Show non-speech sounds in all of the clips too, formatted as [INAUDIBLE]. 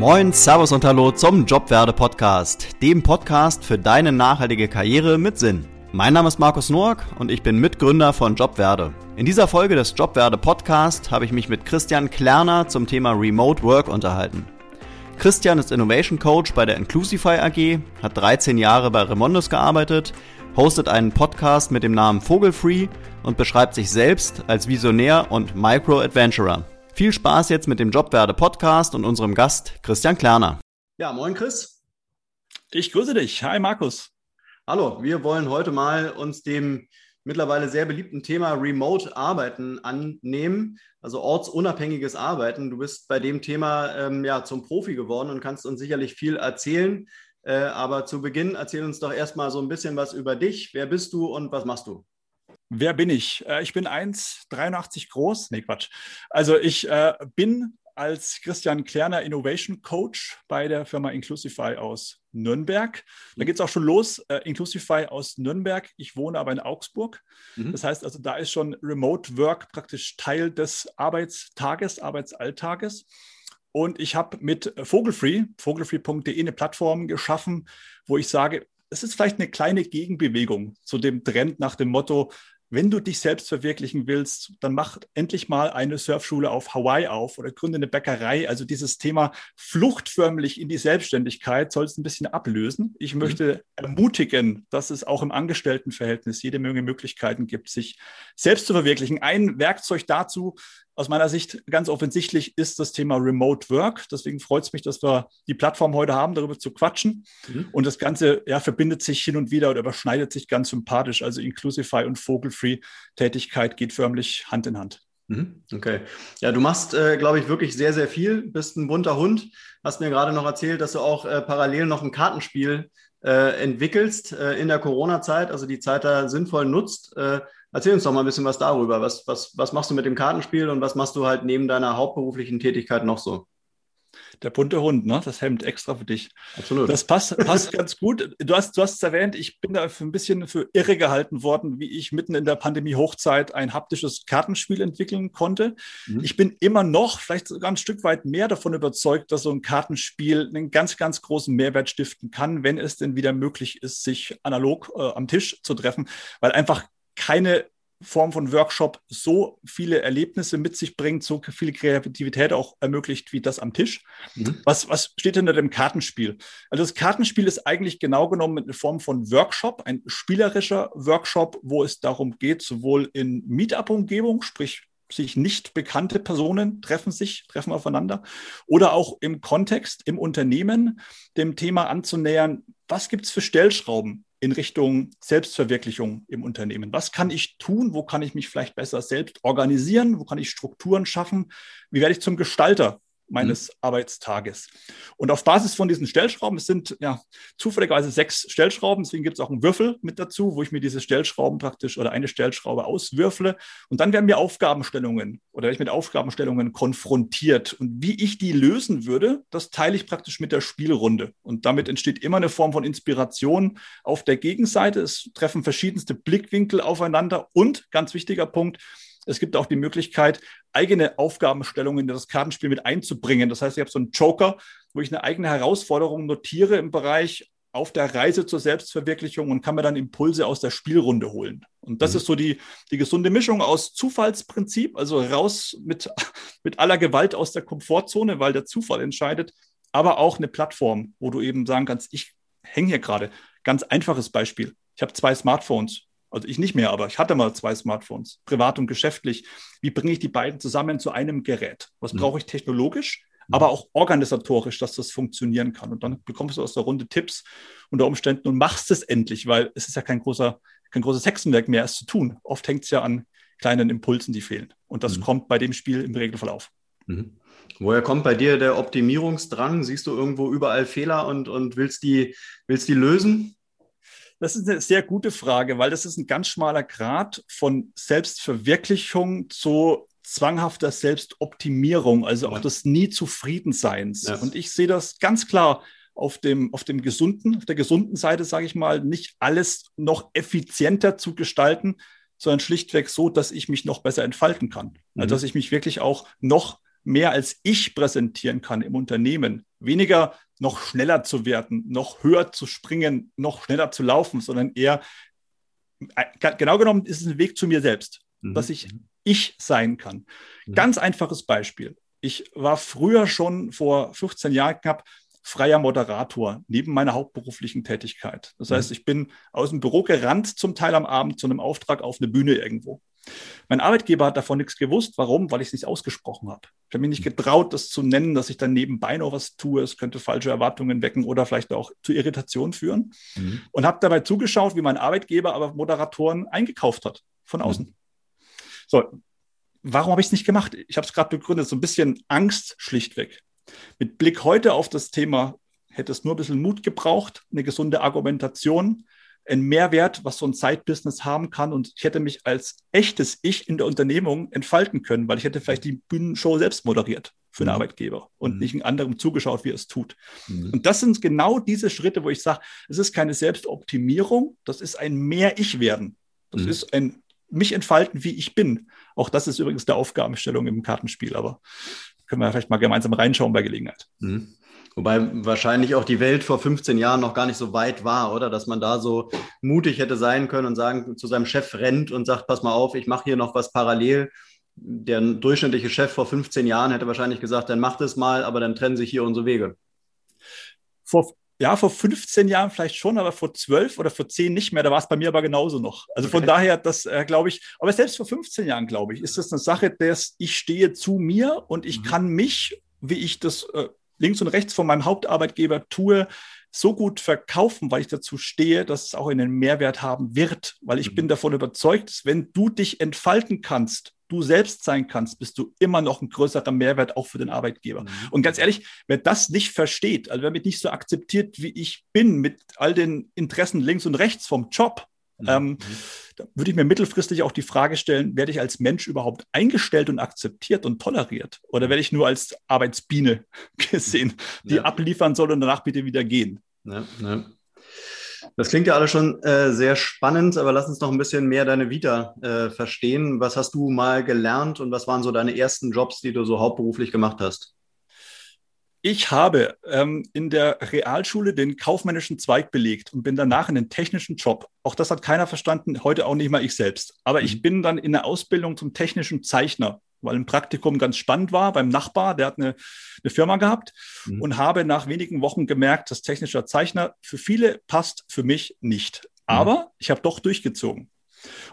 Moin, Servus und Hallo zum Jobwerde Podcast, dem Podcast für deine nachhaltige Karriere mit Sinn. Mein Name ist Markus Noack und ich bin Mitgründer von Jobwerde. In dieser Folge des Jobwerde Podcast habe ich mich mit Christian Klerner zum Thema Remote Work unterhalten. Christian ist Innovation Coach bei der Inclusify AG, hat 13 Jahre bei Remondes gearbeitet, hostet einen Podcast mit dem Namen Vogelfree und beschreibt sich selbst als Visionär und Micro-Adventurer. Viel Spaß jetzt mit dem Jobwerde Podcast und unserem Gast Christian Klerner. Ja, moin Chris. Ich grüße dich. Hi Markus. Hallo, wir wollen heute mal uns dem mittlerweile sehr beliebten Thema Remote Arbeiten annehmen, also ortsunabhängiges Arbeiten. Du bist bei dem Thema ähm, ja zum Profi geworden und kannst uns sicherlich viel erzählen. Äh, aber zu Beginn erzähl uns doch erstmal so ein bisschen was über dich. Wer bist du und was machst du? Wer bin ich? Äh, ich bin 1,83 groß. Nee, Quatsch. Also ich äh, bin als Christian Klerner Innovation Coach bei der Firma Inclusify aus Nürnberg. Da geht es auch schon los. Äh, Inclusify aus Nürnberg. Ich wohne aber in Augsburg. Mhm. Das heißt also, da ist schon Remote Work praktisch Teil des Arbeitstages, Arbeitsalltages. Und ich habe mit Vogelfree, vogelfree.de, eine Plattform geschaffen, wo ich sage, es ist vielleicht eine kleine Gegenbewegung zu dem Trend nach dem Motto, wenn du dich selbst verwirklichen willst, dann mach endlich mal eine Surfschule auf Hawaii auf oder gründe eine Bäckerei. Also dieses Thema fluchtförmlich in die Selbstständigkeit soll es ein bisschen ablösen. Ich mhm. möchte ermutigen, dass es auch im Angestelltenverhältnis jede Menge Möglichkeiten gibt, sich selbst zu verwirklichen. Ein Werkzeug dazu aus meiner Sicht ganz offensichtlich ist das Thema Remote Work. Deswegen freut es mich, dass wir die Plattform heute haben, darüber zu quatschen. Mhm. Und das Ganze ja, verbindet sich hin und wieder oder überschneidet sich ganz sympathisch. Also Inclusify und Vogelfree-Tätigkeit geht förmlich Hand in Hand. Mhm. Okay. Ja, du machst, äh, glaube ich, wirklich sehr, sehr viel. Bist ein bunter Hund. Hast mir gerade noch erzählt, dass du auch äh, parallel noch ein Kartenspiel äh, entwickelst äh, in der Corona-Zeit, also die Zeit da sinnvoll nutzt. Äh, Erzähl uns doch mal ein bisschen was darüber. Was, was, was machst du mit dem Kartenspiel und was machst du halt neben deiner hauptberuflichen Tätigkeit noch so? Der bunte Hund, ne? Das Hemd extra für dich. Absolut. Das passt, passt [LAUGHS] ganz gut. Du hast, du hast es erwähnt, ich bin da für ein bisschen für irre gehalten worden, wie ich mitten in der Pandemie-Hochzeit ein haptisches Kartenspiel entwickeln konnte. Mhm. Ich bin immer noch, vielleicht sogar ein Stück weit mehr davon überzeugt, dass so ein Kartenspiel einen ganz, ganz großen Mehrwert stiften kann, wenn es denn wieder möglich ist, sich analog äh, am Tisch zu treffen, weil einfach keine Form von Workshop so viele Erlebnisse mit sich bringt, so viel Kreativität auch ermöglicht wie das am Tisch. Mhm. Was, was steht hinter dem Kartenspiel? Also das Kartenspiel ist eigentlich genau genommen eine Form von Workshop, ein spielerischer Workshop, wo es darum geht, sowohl in Meetup-Umgebung, sprich sich nicht bekannte Personen treffen sich, treffen aufeinander, oder auch im Kontext, im Unternehmen, dem Thema anzunähern, was gibt es für Stellschrauben, in Richtung Selbstverwirklichung im Unternehmen. Was kann ich tun? Wo kann ich mich vielleicht besser selbst organisieren? Wo kann ich Strukturen schaffen? Wie werde ich zum Gestalter meines mhm. Arbeitstages. Und auf Basis von diesen Stellschrauben, es sind ja zufälligerweise sechs Stellschrauben, deswegen gibt es auch einen Würfel mit dazu, wo ich mir diese Stellschrauben praktisch oder eine Stellschraube auswürfle. Und dann werden mir Aufgabenstellungen oder werde ich mit Aufgabenstellungen konfrontiert. Und wie ich die lösen würde, das teile ich praktisch mit der Spielrunde. Und damit entsteht immer eine Form von Inspiration auf der Gegenseite. Es treffen verschiedenste Blickwinkel aufeinander und ganz wichtiger Punkt, es gibt auch die Möglichkeit, eigene Aufgabenstellungen in das Kartenspiel mit einzubringen. Das heißt, ich habe so einen Joker, wo ich eine eigene Herausforderung notiere im Bereich auf der Reise zur Selbstverwirklichung und kann mir dann Impulse aus der Spielrunde holen. Und das mhm. ist so die, die gesunde Mischung aus Zufallsprinzip, also raus mit, [LAUGHS] mit aller Gewalt aus der Komfortzone, weil der Zufall entscheidet, aber auch eine Plattform, wo du eben sagen kannst, ich hänge hier gerade. Ganz einfaches Beispiel. Ich habe zwei Smartphones. Also ich nicht mehr, aber ich hatte mal zwei Smartphones, privat und geschäftlich. Wie bringe ich die beiden zusammen zu einem Gerät? Was mhm. brauche ich technologisch, mhm. aber auch organisatorisch, dass das funktionieren kann? Und dann bekommst du aus der Runde Tipps unter Umständen und machst es endlich, weil es ist ja kein großer, kein großes Hexenwerk mehr, es zu tun. Oft hängt es ja an kleinen Impulsen, die fehlen. Und das mhm. kommt bei dem Spiel im Regelfall auf. Mhm. Woher kommt bei dir der Optimierungsdrang? Siehst du irgendwo überall Fehler und, und willst, die, willst die lösen? Das ist eine sehr gute Frage, weil das ist ein ganz schmaler Grad von Selbstverwirklichung zu zwanghafter Selbstoptimierung, also auch des nie Zufriedenseins. Ja. Und ich sehe das ganz klar auf dem, auf dem gesunden, auf der gesunden Seite, sage ich mal, nicht alles noch effizienter zu gestalten, sondern schlichtweg so, dass ich mich noch besser entfalten kann. Also, mhm. Also dass ich mich wirklich auch noch mehr als ich präsentieren kann im Unternehmen, weniger noch schneller zu werden, noch höher zu springen, noch schneller zu laufen, sondern eher, äh, genau genommen ist es ein Weg zu mir selbst, mhm. dass ich ich sein kann. Mhm. Ganz einfaches Beispiel. Ich war früher schon vor 15 Jahren knapp freier Moderator neben meiner hauptberuflichen Tätigkeit. Das heißt, mhm. ich bin aus dem Büro gerannt, zum Teil am Abend zu einem Auftrag auf eine Bühne irgendwo. Mein Arbeitgeber hat davon nichts gewusst. Warum? Weil ich es nicht ausgesprochen habe. Ich habe mich nicht getraut, das zu nennen, dass ich dann nebenbei noch was tue. Es könnte falsche Erwartungen wecken oder vielleicht auch zu Irritation führen. Mhm. Und habe dabei zugeschaut, wie mein Arbeitgeber aber Moderatoren eingekauft hat von außen. Mhm. So, warum habe ich es nicht gemacht? Ich habe es gerade begründet, so ein bisschen Angst schlichtweg. Mit Blick heute auf das Thema hätte es nur ein bisschen Mut gebraucht, eine gesunde Argumentation, ein Mehrwert, was so ein Side-Business haben kann. Und ich hätte mich als echtes Ich in der Unternehmung entfalten können, weil ich hätte vielleicht die Bühnenshow selbst moderiert für einen mhm. Arbeitgeber und mhm. nicht einem anderen zugeschaut, wie er es tut. Mhm. Und das sind genau diese Schritte, wo ich sage, es ist keine Selbstoptimierung, das ist ein Mehr-Ich-Werden. Das mhm. ist ein mich entfalten, wie ich bin. Auch das ist übrigens der Aufgabenstellung im Kartenspiel, aber können wir vielleicht mal gemeinsam reinschauen bei Gelegenheit. Mhm. Wobei wahrscheinlich auch die Welt vor 15 Jahren noch gar nicht so weit war, oder? Dass man da so mutig hätte sein können und sagen, zu seinem Chef rennt und sagt, pass mal auf, ich mache hier noch was parallel. Der durchschnittliche Chef vor 15 Jahren hätte wahrscheinlich gesagt, dann mach das mal, aber dann trennen sich hier unsere Wege. Vor, ja, vor 15 Jahren vielleicht schon, aber vor 12 oder vor 10 nicht mehr. Da war es bei mir aber genauso noch. Also okay. von daher, das äh, glaube ich, aber selbst vor 15 Jahren, glaube ich, ist das eine Sache, dass ich stehe zu mir und ich mhm. kann mich, wie ich das äh, links und rechts von meinem Hauptarbeitgeber tue, so gut verkaufen, weil ich dazu stehe, dass es auch einen Mehrwert haben wird. Weil ich mhm. bin davon überzeugt, dass wenn du dich entfalten kannst, du selbst sein kannst, bist du immer noch ein größerer Mehrwert auch für den Arbeitgeber. Mhm. Und ganz ehrlich, wer das nicht versteht, also wer mich nicht so akzeptiert, wie ich bin, mit all den Interessen links und rechts vom Job, mhm. ähm, mhm. Würde ich mir mittelfristig auch die Frage stellen, werde ich als Mensch überhaupt eingestellt und akzeptiert und toleriert? Oder werde ich nur als Arbeitsbiene [LAUGHS] gesehen, die ja. abliefern soll und danach bitte wieder gehen? Ja, ja. Das klingt ja alles schon äh, sehr spannend, aber lass uns noch ein bisschen mehr deine Vita äh, verstehen. Was hast du mal gelernt und was waren so deine ersten Jobs, die du so hauptberuflich gemacht hast? Ich habe ähm, in der Realschule den kaufmännischen Zweig belegt und bin danach in den technischen Job. Auch das hat keiner verstanden, heute auch nicht mal ich selbst. Aber mhm. ich bin dann in der Ausbildung zum technischen Zeichner weil ein Praktikum ganz spannend war beim Nachbar, der hat eine, eine Firma gehabt mhm. und habe nach wenigen Wochen gemerkt, dass technischer Zeichner für viele passt, für mich nicht. Mhm. Aber mhm. ich habe doch durchgezogen.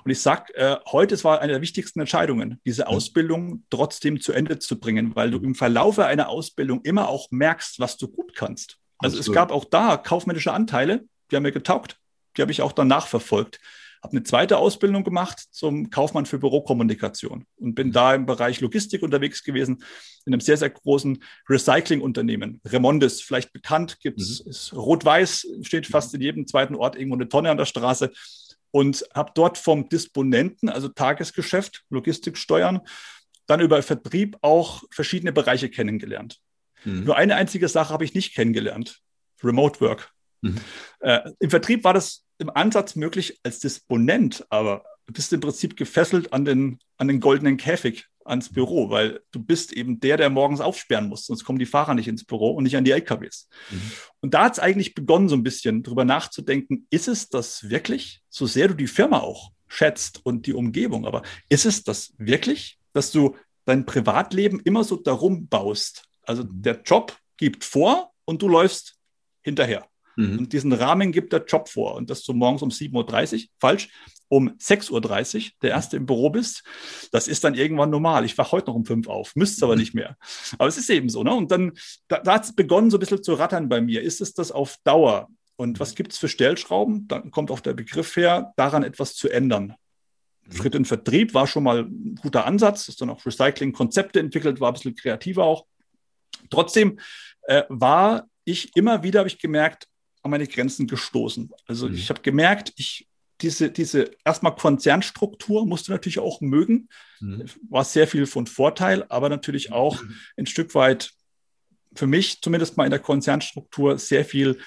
Und ich sage, äh, heute es war eine der wichtigsten Entscheidungen, diese. Ausbildung trotzdem zu Ende zu bringen, weil du im Verlaufe einer Ausbildung immer auch merkst, was du gut kannst. Also es gab auch da kaufmännische Anteile, die haben mir getaugt, die habe ich auch danach verfolgt habe eine zweite Ausbildung gemacht zum Kaufmann für Bürokommunikation und bin da im Bereich Logistik unterwegs gewesen, in einem sehr, sehr großen Recyclingunternehmen. Remondes, vielleicht bekannt, gibt es mhm. rot-weiß, steht fast in jedem zweiten Ort irgendwo eine Tonne an der Straße und habe dort vom Disponenten, also Tagesgeschäft, Logistik steuern, dann über Vertrieb auch verschiedene Bereiche kennengelernt. Mhm. Nur eine einzige Sache habe ich nicht kennengelernt. Remote Work. Mhm. Äh, Im Vertrieb war das im Ansatz möglich als Disponent, aber du bist im Prinzip gefesselt an den, an den goldenen Käfig, ans Büro, weil du bist eben der, der morgens aufsperren muss, sonst kommen die Fahrer nicht ins Büro und nicht an die LKWs. Mhm. Und da hat es eigentlich begonnen, so ein bisschen drüber nachzudenken, ist es das wirklich, so sehr du die Firma auch schätzt und die Umgebung, aber ist es das wirklich, dass du dein Privatleben immer so darum baust? Also mhm. der Job gibt vor und du läufst hinterher. Mhm. Und diesen Rahmen gibt der Job vor. Und dass du morgens um 7.30 Uhr, falsch, um 6.30 Uhr der Erste im Büro bist, das ist dann irgendwann normal. Ich wache heute noch um 5 auf, müsste aber mhm. nicht mehr. Aber es ist eben so. Ne? Und dann, da, da hat es begonnen, so ein bisschen zu rattern bei mir. Ist es das auf Dauer? Und was gibt es für Stellschrauben? Dann kommt auch der Begriff her, daran etwas zu ändern. Mhm. Schritt in Vertrieb war schon mal ein guter Ansatz, ist dann auch Recycling-Konzepte entwickelt, war ein bisschen kreativer auch. Trotzdem äh, war ich immer wieder, habe ich gemerkt, an meine Grenzen gestoßen. Also mhm. ich habe gemerkt, ich diese, diese erstmal Konzernstruktur musste natürlich auch mögen. Mhm. War sehr viel von Vorteil, aber natürlich auch mhm. ein Stück weit für mich, zumindest mal in der Konzernstruktur, sehr viel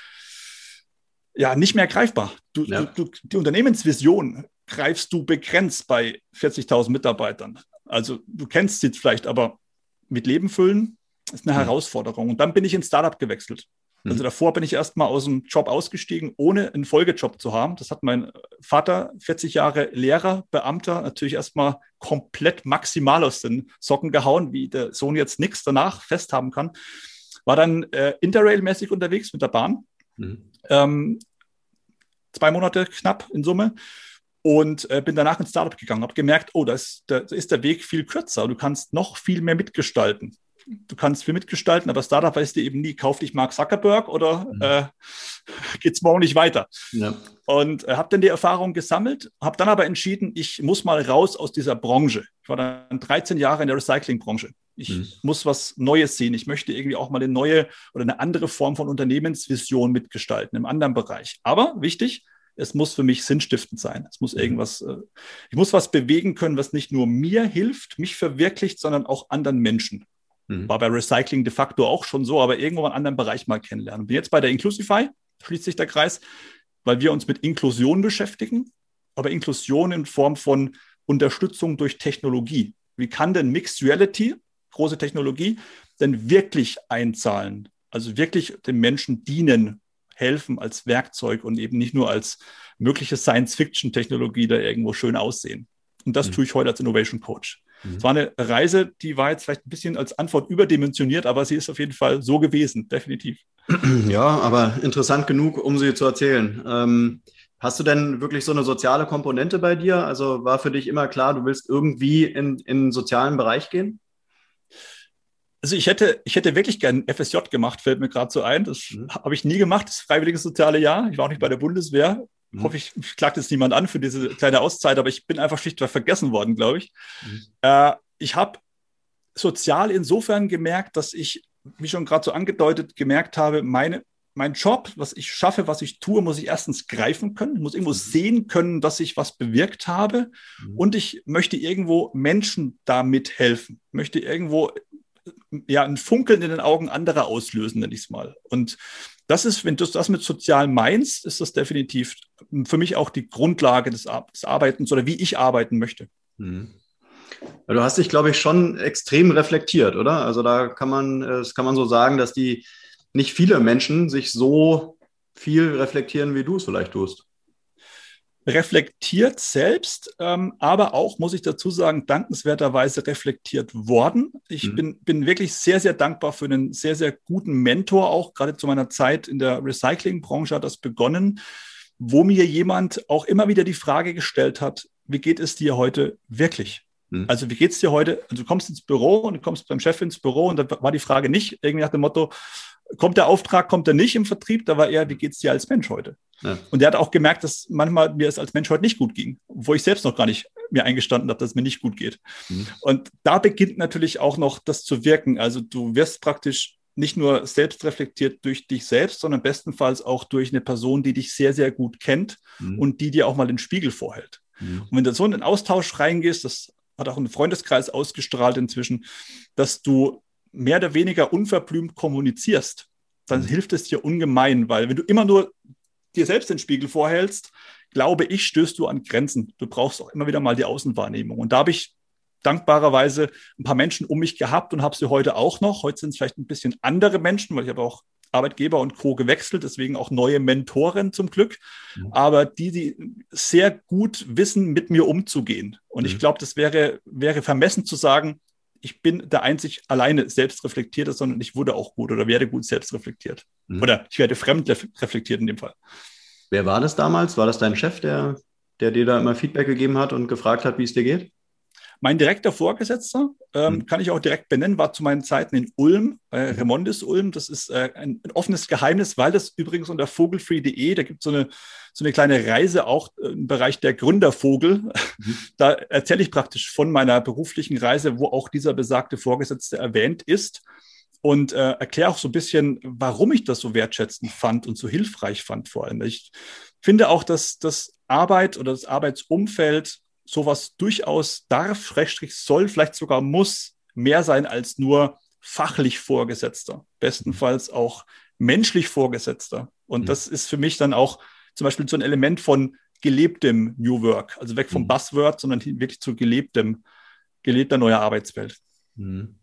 ja, nicht mehr greifbar. Du, ja. du, du, die Unternehmensvision greifst du begrenzt bei 40.000 Mitarbeitern. Also du kennst sie vielleicht, aber mit Leben füllen, ist eine mhm. Herausforderung. Und dann bin ich ins Startup gewechselt. Also mhm. davor bin ich erstmal aus dem Job ausgestiegen, ohne einen Folgejob zu haben. Das hat mein Vater, 40 Jahre Lehrer, Beamter, natürlich erstmal komplett maximal aus den Socken gehauen, wie der Sohn jetzt nichts danach festhaben kann. War dann äh, Interrail-mäßig unterwegs mit der Bahn. Mhm. Ähm, zwei Monate knapp in Summe und äh, bin danach ins Startup gegangen, habe gemerkt, oh, da ist, da ist der Weg viel kürzer. Du kannst noch viel mehr mitgestalten du kannst viel mitgestalten, aber Startup weißt du eben nie, kauf dich Mark Zuckerberg oder mhm. äh, [LAUGHS] geht's morgen nicht weiter. Ja. Und äh, habe dann die Erfahrung gesammelt, habe dann aber entschieden, ich muss mal raus aus dieser Branche. Ich war dann 13 Jahre in der Recyclingbranche. Ich mhm. muss was Neues sehen. Ich möchte irgendwie auch mal eine neue oder eine andere Form von Unternehmensvision mitgestalten im anderen Bereich. Aber wichtig, es muss für mich sinnstiftend sein. Es muss mhm. irgendwas, äh, ich muss was bewegen können, was nicht nur mir hilft, mich verwirklicht, sondern auch anderen Menschen. Mhm. War bei Recycling de facto auch schon so, aber irgendwo einen anderen Bereich mal kennenlernen. Bin jetzt bei der Inclusify, schließt sich der Kreis, weil wir uns mit Inklusion beschäftigen, aber Inklusion in Form von Unterstützung durch Technologie. Wie kann denn Mixed Reality, große Technologie, denn wirklich einzahlen? Also wirklich den Menschen dienen, helfen als Werkzeug und eben nicht nur als mögliche Science-Fiction-Technologie da irgendwo schön aussehen. Und das mhm. tue ich heute als Innovation Coach. Mhm. Es war eine Reise, die war jetzt vielleicht ein bisschen als Antwort überdimensioniert, aber sie ist auf jeden Fall so gewesen, definitiv. [CLEARS THROAT] Ja, aber interessant genug, um sie zu erzählen. Ähm, hast du denn wirklich so eine soziale Komponente bei dir? Also war für dich immer klar, du willst irgendwie in, in den sozialen Bereich gehen? Also ich hätte, ich hätte wirklich gern FSJ gemacht, fällt mir gerade so ein. Das mhm. habe ich nie gemacht, das freiwillige soziale Jahr. Ich war auch nicht bei der Bundeswehr. Mhm. Hoffe ich, klagt jetzt niemand an für diese kleine Auszeit, aber ich bin einfach schlichtweg vergessen worden, glaube ich. Mhm. Äh, ich habe sozial insofern gemerkt, dass ich, wie schon gerade so angedeutet, gemerkt habe, meine, mein Job, was ich schaffe, was ich tue, muss ich erstens greifen können, muss irgendwo mhm. sehen können, dass ich was bewirkt habe mhm. und ich möchte irgendwo Menschen damit helfen, möchte irgendwo ja ein Funkeln in den Augen anderer auslösen, nenne ich es mal. Und das ist, wenn du das mit sozial meinst, ist das definitiv für mich auch die Grundlage des, des Arbeitens oder wie ich arbeiten möchte. Mhm. Du hast dich, glaube ich, schon extrem reflektiert, oder? Also da kann man, das kann man so sagen, dass die nicht viele Menschen sich so viel reflektieren, wie du es vielleicht tust reflektiert selbst, ähm, aber auch, muss ich dazu sagen, dankenswerterweise reflektiert worden. Ich mhm. bin, bin wirklich sehr, sehr dankbar für einen sehr, sehr guten Mentor, auch gerade zu meiner Zeit in der Recyclingbranche hat das begonnen, wo mir jemand auch immer wieder die Frage gestellt hat, wie geht es dir heute wirklich? Mhm. Also wie geht es dir heute? Also du kommst ins Büro und du kommst beim Chef ins Büro und da war die Frage nicht irgendwie nach dem Motto, kommt der Auftrag, kommt er nicht im Vertrieb, da war eher, wie geht es dir als Mensch heute? Ja. Und er hat auch gemerkt, dass manchmal mir es als Mensch heute nicht gut ging, wo ich selbst noch gar nicht mir eingestanden habe, dass es mir nicht gut geht. Mhm. Und da beginnt natürlich auch noch das zu wirken. Also du wirst praktisch nicht nur selbst reflektiert durch dich selbst, sondern bestenfalls auch durch eine Person, die dich sehr, sehr gut kennt mhm. und die dir auch mal den Spiegel vorhält. Mhm. Und wenn du so in den Austausch reingehst, das hat auch ein Freundeskreis ausgestrahlt inzwischen, dass du mehr oder weniger unverblümt kommunizierst, dann mhm. hilft es dir ungemein, weil wenn du immer nur dir selbst den Spiegel vorhältst, glaube ich, stößt du an Grenzen. Du brauchst auch immer wieder mal die Außenwahrnehmung. Und da habe ich dankbarerweise ein paar Menschen um mich gehabt und habe sie heute auch noch. Heute sind es vielleicht ein bisschen andere Menschen, weil ich habe auch Arbeitgeber und Co. gewechselt, deswegen auch neue Mentoren zum Glück, mhm. aber die, die sehr gut wissen, mit mir umzugehen. Und mhm. ich glaube, das wäre, wäre vermessen zu sagen, ich bin der einzig alleine selbstreflektierte, sondern ich wurde auch gut oder werde gut selbstreflektiert. Mhm. Oder ich werde fremd reflektiert in dem Fall. Wer war das damals? War das dein Chef, der, der dir da immer Feedback gegeben hat und gefragt hat, wie es dir geht? Mein direkter Vorgesetzter, ähm, mhm. kann ich auch direkt benennen, war zu meinen Zeiten in Ulm, äh. Remondis Ulm. Das ist äh, ein, ein, offenes Geheimnis, weil das übrigens unter vogelfree.de, da gibt es so eine, so eine kleine Reise auch äh, im Bereich der Gründervogel. Mhm. [LAUGHS] Da erzähle ich praktisch von meiner beruflichen Reise, wo auch dieser besagte Vorgesetzte erwähnt ist und äh, erkläre auch so ein bisschen, warum ich das so wertschätzend fand und so hilfreich fand vor allem. Ich finde auch, dass das Arbeit oder das Arbeitsumfeld sowas durchaus darf, Rechtstrich soll, vielleicht sogar muss mehr sein als nur fachlich Vorgesetzter, bestenfalls auch menschlich Vorgesetzter. Und mhm. das ist für mich dann auch zum Beispiel so ein Element von gelebtem New Work, also weg vom mhm. Buzzword, sondern wirklich zu gelebtem, gelebter neuer Arbeitswelt. Mhm.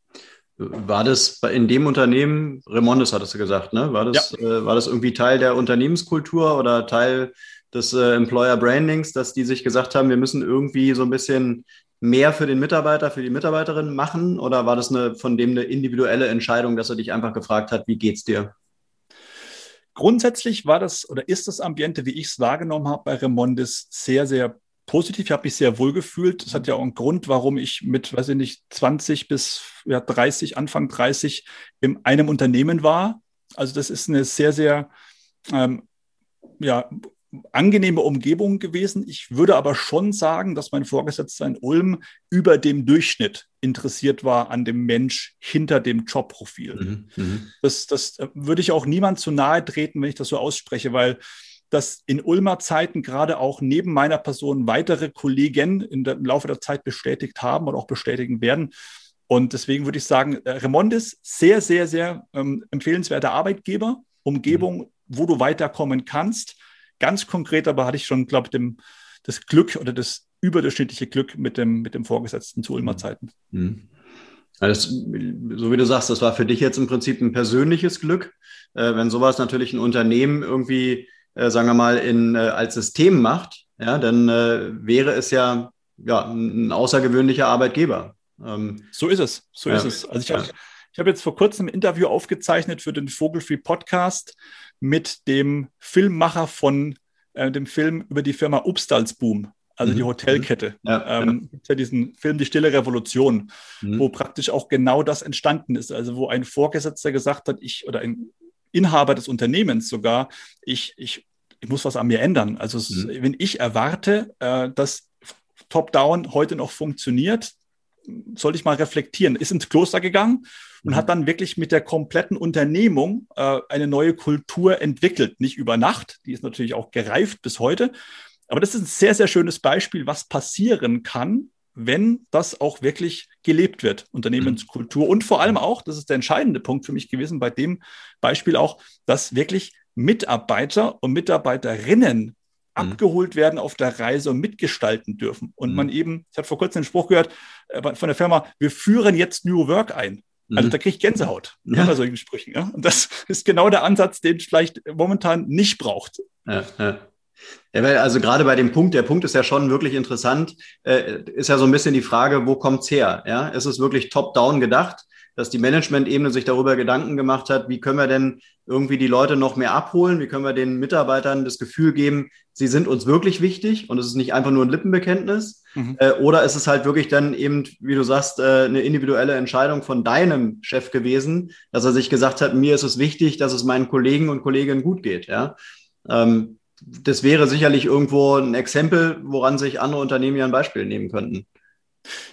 War das in dem Unternehmen, Remondes hattest du gesagt, ne? War das, ja. äh, war das irgendwie Teil der Unternehmenskultur oder Teil des äh, Employer Brandings, dass die sich gesagt haben, wir müssen irgendwie so ein bisschen mehr für den Mitarbeiter, für die Mitarbeiterin machen? Oder war das eine, von dem eine individuelle Entscheidung, dass er dich einfach gefragt hat, wie geht's dir? Grundsätzlich war das oder ist das Ambiente, wie ich es wahrgenommen habe bei Remondis, sehr, sehr positiv. Ich habe mich sehr wohl gefühlt. Das hat ja auch einen Grund, warum ich mit, weiß ich nicht, 20 bis ja, 30, Anfang 30 in einem Unternehmen war. Also das ist eine sehr, sehr ähm, ja, angenehme Umgebung gewesen. Ich würde aber schon sagen, dass mein Vorgesetzter in Ulm über dem Durchschnitt interessiert war an dem Mensch hinter dem Jobprofil. Mhm, mhm. das, das äh, würde ich auch niemand zu nahe treten, wenn ich das so ausspreche, weil dass in Ulmer Zeiten gerade auch neben meiner Person weitere Kollegen im Laufe der Zeit bestätigt haben oder auch bestätigen werden. Und deswegen würde ich sagen, äh, Remondis, sehr, sehr, sehr ähm, empfehlenswerter Arbeitgeber, Umgebung, mhm. wo du weiterkommen kannst Ganz konkret aber hatte ich schon, glaube ich, das Glück oder das überdurchschnittliche Glück mit dem, mit dem Vorgesetzten zu Ulmer mhm. Zeiten. Mhm. Also, so wie du sagst, das war für dich jetzt im Prinzip ein persönliches Glück. Äh, wenn sowas natürlich ein Unternehmen irgendwie, äh, sagen wir mal, in, äh, als System macht, ja, dann wäre es ja, ja ein außergewöhnlicher Arbeitgeber. Ähm, so ist es, so ist es. Also ich habe ja. Ich hab jetzt vor kurzem ein Interview aufgezeichnet für den Vogelfree Podcast mit dem Filmmacher von äh, dem Film über die Firma Upstalsboom, also mhm. die Hotelkette. Ja, ähm, ja. ja diesen Film Die Stille Revolution, mhm. wo praktisch auch genau das entstanden ist. Also wo ein Vorgesetzter gesagt hat, ich oder ein Inhaber des Unternehmens sogar, ich, ich, ich muss was an mir ändern. Also mhm. wenn ich erwarte, äh, dass Top-Down heute noch funktioniert, sollte ich mal reflektieren. Ist ins Kloster gegangen und hat mhm. dann wirklich mit der kompletten Unternehmung äh, eine neue Kultur entwickelt. Nicht über Nacht, die ist natürlich auch gereift bis heute. Aber das ist ein sehr, sehr schönes Beispiel, was passieren kann, wenn das auch wirklich gelebt wird, Unternehmenskultur. Und vor allem auch, das ist der entscheidende Punkt für mich gewesen bei dem Beispiel auch, dass wirklich Mitarbeiter und Mitarbeiterinnen Mhm. abgeholt werden auf der Reise und mitgestalten dürfen. Und mhm. man eben, ich habe vor kurzem den Spruch gehört äh, von der Firma, wir führen jetzt New Work ein. Also mhm. da kriege ich Gänsehaut ja. bei solchen Sprüchen. Ja? Und das [LAUGHS] ist genau der Ansatz, den es vielleicht momentan nicht braucht. Ja, ja. Also gerade bei dem Punkt, der Punkt ist ja schon wirklich interessant, äh, ist ja so ein bisschen die Frage, wo kommt's her? Ja, ist es wirklich top-down gedacht? dass die Management-Ebene sich darüber Gedanken gemacht hat, wie können wir denn irgendwie die Leute noch mehr abholen, wie können wir den Mitarbeitern das Gefühl geben, sie sind uns wirklich wichtig und es ist nicht einfach nur ein Lippenbekenntnis. Mhm. Äh, oder ist es halt wirklich dann eben, wie du sagst, äh, eine individuelle Entscheidung von deinem Chef gewesen, dass er sich gesagt hat, mir ist es wichtig, dass es meinen Kollegen und Kolleginnen gut geht. Ja? Ähm, das wäre sicherlich irgendwo ein Exempel, woran sich andere Unternehmen ja ein Beispiel nehmen könnten.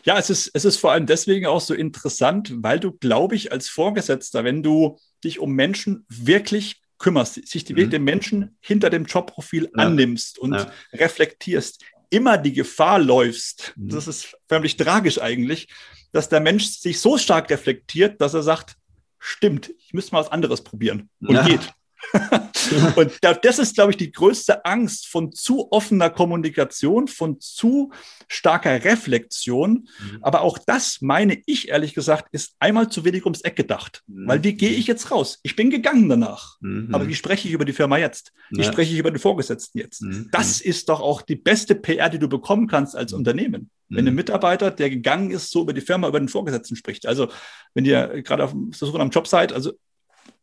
Ja, es ist, es ist vor allem deswegen auch so interessant, weil du, glaube ich, als Vorgesetzter, wenn du dich um Menschen wirklich kümmerst, sich die, mhm. den Menschen hinter dem Jobprofil ja. annimmst und ja. reflektierst, immer die Gefahr läufst, mhm. das ist förmlich tragisch eigentlich, dass der Mensch sich so stark reflektiert, dass er sagt, stimmt, ich müsste mal was anderes probieren und ja. geht. [LAUGHS] und das ist, glaube ich, die größte Angst von zu offener Kommunikation, von zu starker Reflexion. Mhm. Aber auch das, meine ich ehrlich gesagt, ist einmal zu wenig ums Eck gedacht. Mhm. Weil wie gehe ich jetzt raus? Ich bin gegangen danach. Mhm. Aber wie spreche ich über die Firma jetzt? Wie ja. spreche ich über den Vorgesetzten jetzt? Mhm. Das ist doch auch die beste PR, die du bekommen kannst als mhm. Unternehmen. Wenn ein mhm. Mitarbeiter, der gegangen ist, so über die Firma, über den Vorgesetzten spricht. Also, wenn ihr gerade auf der Suche am Job seid, also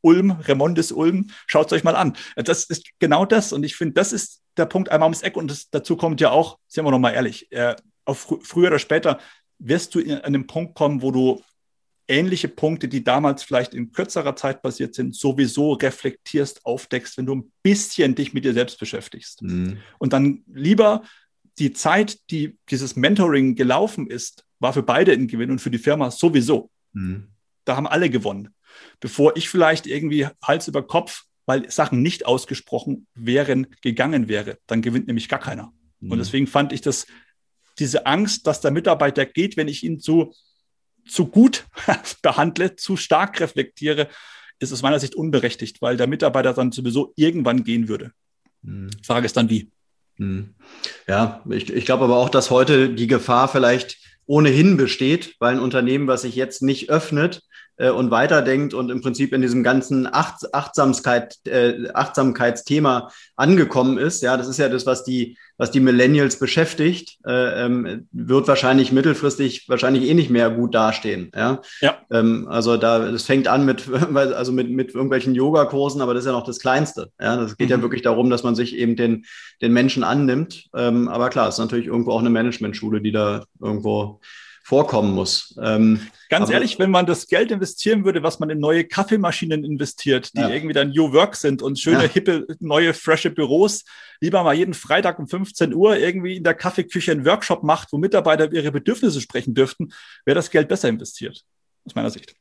Ulm, Remondes Ulm, schaut es euch mal an. Das ist genau das. Und ich finde, das ist der Punkt einmal ums Eck. Und das, dazu kommt ja auch, sind wir noch mal ehrlich, äh, auf fr früher oder später wirst du an einen Punkt kommen, wo du ähnliche Punkte, die damals vielleicht in kürzerer Zeit passiert sind, sowieso reflektierst, aufdeckst, wenn du ein bisschen dich mit dir selbst beschäftigst. Mhm. Und dann lieber die Zeit, die dieses Mentoring gelaufen ist, war für beide ein Gewinn und für die Firma sowieso. Mhm. Da haben alle gewonnen bevor ich vielleicht irgendwie Hals über Kopf, weil Sachen nicht ausgesprochen wären, gegangen wäre. Dann gewinnt nämlich gar keiner. Mhm. Und deswegen fand ich das, diese Angst, dass der Mitarbeiter geht, wenn ich ihn zu, zu gut [LAUGHS] behandle, zu stark reflektiere, ist aus meiner Sicht unberechtigt, weil der Mitarbeiter dann sowieso irgendwann gehen würde. Mhm. Frage ist dann wie. Mhm. Ja, ich, ich glaube aber auch, dass heute die Gefahr vielleicht ohnehin besteht, weil ein Unternehmen, was sich jetzt nicht öffnet, äh, und weiterdenkt und im Prinzip in diesem ganzen Acht, Achtsamkeit, äh, Achtsamkeitsthema angekommen ist. Ja, das ist ja das, was die, was die Millennials beschäftigt, äh, ähm, wird wahrscheinlich mittelfristig wahrscheinlich eh nicht mehr gut dastehen. Ja, ja. Ähm, also da, das fängt an mit, [LAUGHS] also mit, mit irgendwelchen Yogakursen, aber das ist ja noch das Kleinste. Ja, das geht mhm. ja wirklich darum, dass man sich eben den, den Menschen annimmt. Ähm, aber klar, es ist natürlich irgendwo auch eine Managementschule, die da irgendwo vorkommen muss. Ähm, Ganz ehrlich, wenn man das Geld investieren würde, was man in neue Kaffeemaschinen investiert, die ja. irgendwie dann New Work sind und schöne, ja. hippe, neue, frische Büros, lieber mal jeden Freitag um 15 Uhr irgendwie in der Kaffeeküche einen Workshop macht, wo Mitarbeiter ihre Bedürfnisse sprechen dürften, wäre das Geld besser investiert, aus meiner Sicht.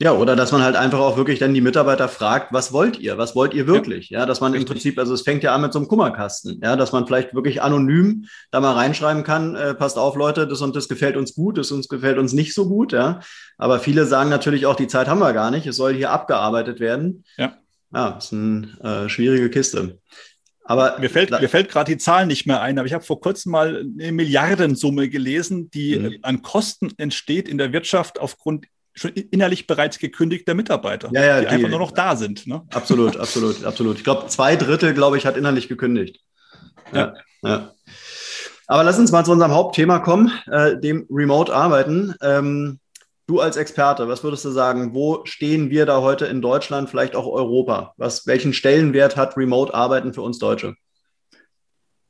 Ja, oder dass man halt einfach auch wirklich dann die Mitarbeiter fragt, was wollt ihr? Was wollt ihr wirklich? Ja, ja dass man Richtig. im Prinzip, also es fängt ja an mit so einem Kummerkasten, ja, dass man vielleicht wirklich anonym da mal reinschreiben kann, äh, passt auf, Leute, das und das gefällt uns gut, das uns gefällt uns nicht so gut, ja. Aber viele sagen natürlich auch, die Zeit haben wir gar nicht, es soll hier abgearbeitet werden. Ja. Ja, das ist eine äh, schwierige Kiste. Aber mir fällt, mir fällt gerade die Zahl nicht mehr ein, aber ich habe vor kurzem mal eine Milliardensumme gelesen, die mhm. an Kosten entsteht in der Wirtschaft aufgrund schon innerlich bereits gekündigter Mitarbeiter, ja, ja, die, die, einfach nur noch da sind. Ne? Absolut, absolut, absolut. Ich glaube, zwei Drittel, glaube ich, hat innerlich gekündigt. Ja. ja. Aber lass uns mal zu unserem Hauptthema kommen, äh, dem Remote-Arbeiten. Ähm, du als Experte, was würdest du sagen, wo stehen wir da heute in Deutschland, vielleicht auch Europa? Was, welchen Stellenwert hat Remote-Arbeiten für uns Deutsche?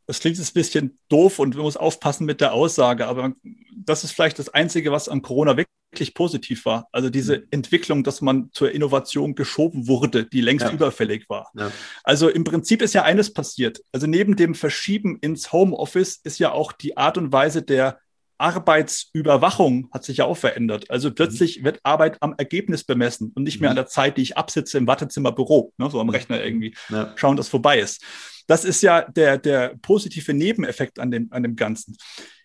das klingt jetzt ein bisschen doof und man muss aufpassen mit der Aussage, aber das ist vielleicht das Einzige, was an Corona wirklich positiv war. Also diese mhm. Entwicklung, dass man zur Innovation geschoben wurde, die längst ja. überfällig war. Ja. Also im Prinzip ist ja eines passiert. Also neben dem Verschieben ins Homeoffice ist ja auch die Art und Weise der Arbeitsüberwachung hat sich ja auch verändert. Also mhm. plötzlich wird Arbeit am Ergebnis bemessen und nicht mehr an mhm. der Zeit, die ich absitze im Wartezimmerbüro, ne, so am Rechner irgendwie ja. schauen, dass vorbei ist. Das ist ja der, der positive Nebeneffekt an dem, an dem Ganzen.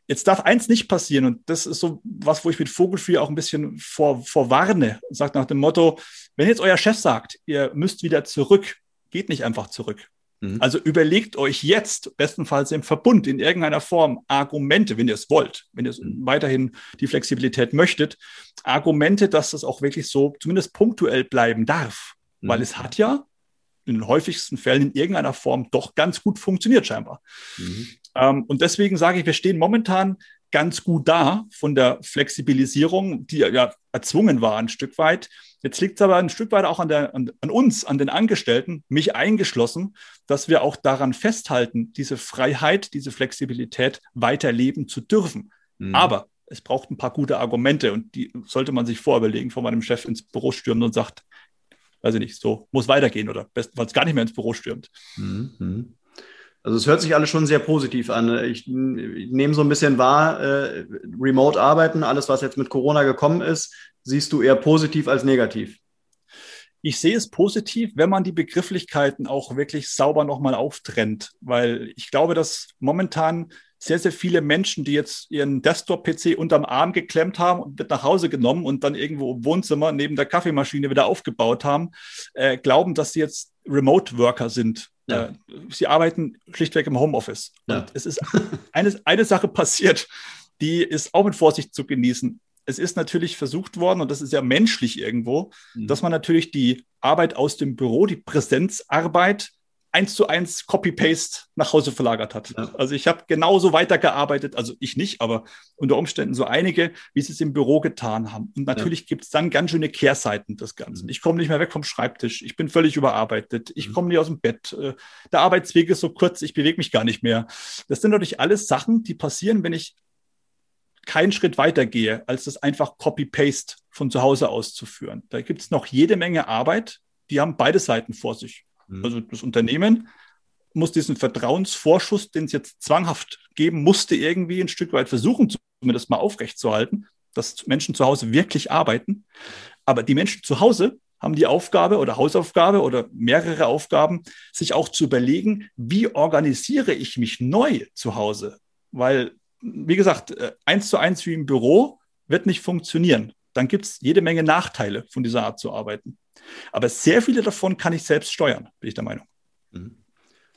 Jetzt darf eins nicht passieren und das ist so was, wo ich mit Vogelfrüh auch ein bisschen vor, vorwarne. Sagt nach dem Motto, wenn jetzt euer Chef sagt, ihr müsst wieder zurück, geht nicht einfach zurück. Mhm. Also überlegt euch jetzt, bestenfalls im Verbund, in irgendeiner Form, Argumente, wenn ihr es wollt, wenn ihr mhm. weiterhin die Flexibilität möchtet, Argumente, dass das auch wirklich so zumindest punktuell bleiben darf. Mhm. Weil es hat ja in den häufigsten Fällen in irgendeiner Form doch ganz gut funktioniert scheinbar. Mhm. Ähm, und deswegen sage ich, wir stehen momentan ganz gut da von der Flexibilisierung, die ja erzwungen war ein Stück weit. Jetzt liegt es aber ein Stück weit auch an, der, an, an, uns, an den Angestellten, mich eingeschlossen, dass wir auch daran festhalten, diese Freiheit, diese Flexibilität weiterleben zu dürfen. Mhm. Aber es braucht ein paar gute Argumente und die sollte man sich vorüberlegen, vor meinem Chef ins Büro stürmt und sagt, weiß ich nicht, so muss weitergehen oder bestenfalls gar nicht mehr ins Büro stürmt. Mhm. Also es hört sich alles schon sehr positiv an. Ich, ich nehme so ein bisschen wahr, äh, Remote arbeiten, alles, was jetzt mit Corona gekommen ist, siehst du eher positiv als negativ. Ich sehe es positiv, wenn man die Begrifflichkeiten auch wirklich sauber nochmal auftrennt, weil ich glaube, dass momentan sehr, sehr viele Menschen, die jetzt ihren Desktop-PC unterm Arm geklemmt haben und mit nach Hause genommen und dann irgendwo im Wohnzimmer neben der Kaffeemaschine wieder aufgebaut haben, äh, glauben, dass sie jetzt Remote-Worker sind. Ja. Äh, sie arbeiten schlichtweg im Homeoffice. Ja. Und es ist eine, eine Sache [LAUGHS] passiert, die ist auch mit Vorsicht zu genießen. Es ist natürlich versucht worden, und das ist ja menschlich irgendwo, mhm. dass man natürlich die Arbeit aus dem Büro, die Präsenzarbeit eins zu eins Copy-Paste nach Hause verlagert hat. Ja. Also ich habe genauso weitergearbeitet, also ich nicht, aber unter Umständen so einige, wie sie es im Büro getan haben. Und natürlich ja. gibt es dann ganz schöne Kehrseiten des Ganzen. Mhm. Ich komme nicht mehr weg vom Schreibtisch, ich bin völlig überarbeitet, ich mhm. komme nicht aus dem Bett, äh, der Arbeitsweg ist so kurz, ich bewege mich gar nicht mehr. Das sind natürlich alles Sachen, die passieren, wenn ich keinen Schritt weiter gehe, als das einfach Copy-Paste von zu Hause auszuführen. Da gibt es noch jede Menge Arbeit, die haben beide Seiten vor sich. Mhm. Also das Unternehmen muss diesen Vertrauensvorschuss, den es jetzt zwanghaft geben musste, irgendwie ein Stück weit versuchen, zumindest mal aufrechtzuerhalten, dass Menschen zu Hause wirklich arbeiten. Aber die Menschen zu Hause haben die Aufgabe oder Hausaufgabe oder mehrere Aufgaben, sich auch zu überlegen, wie organisiere ich mich neu zu Hause? Weil, wie gesagt, äh, eins zu eins wie im Büro wird nicht funktionieren. Dann gibt es jede Menge Nachteile von dieser Art zu arbeiten. Aber sehr viele davon kann ich selbst steuern, bin ich der Meinung. Mhm.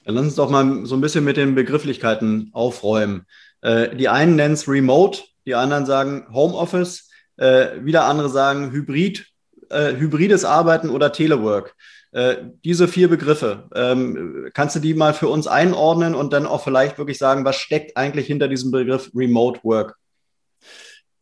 Dann lass uns doch mal so ein bisschen mit den Begrifflichkeiten aufräumen. Äh, die einen nennen es Remote, die anderen sagen Homeoffice, äh, wieder andere sagen Hybrid, äh, hybrides Arbeiten oder Telework. Äh, diese vier Begriffe, ähm, kannst du die mal für uns einordnen und dann auch vielleicht wirklich sagen, was steckt eigentlich hinter diesem Begriff Remote Work?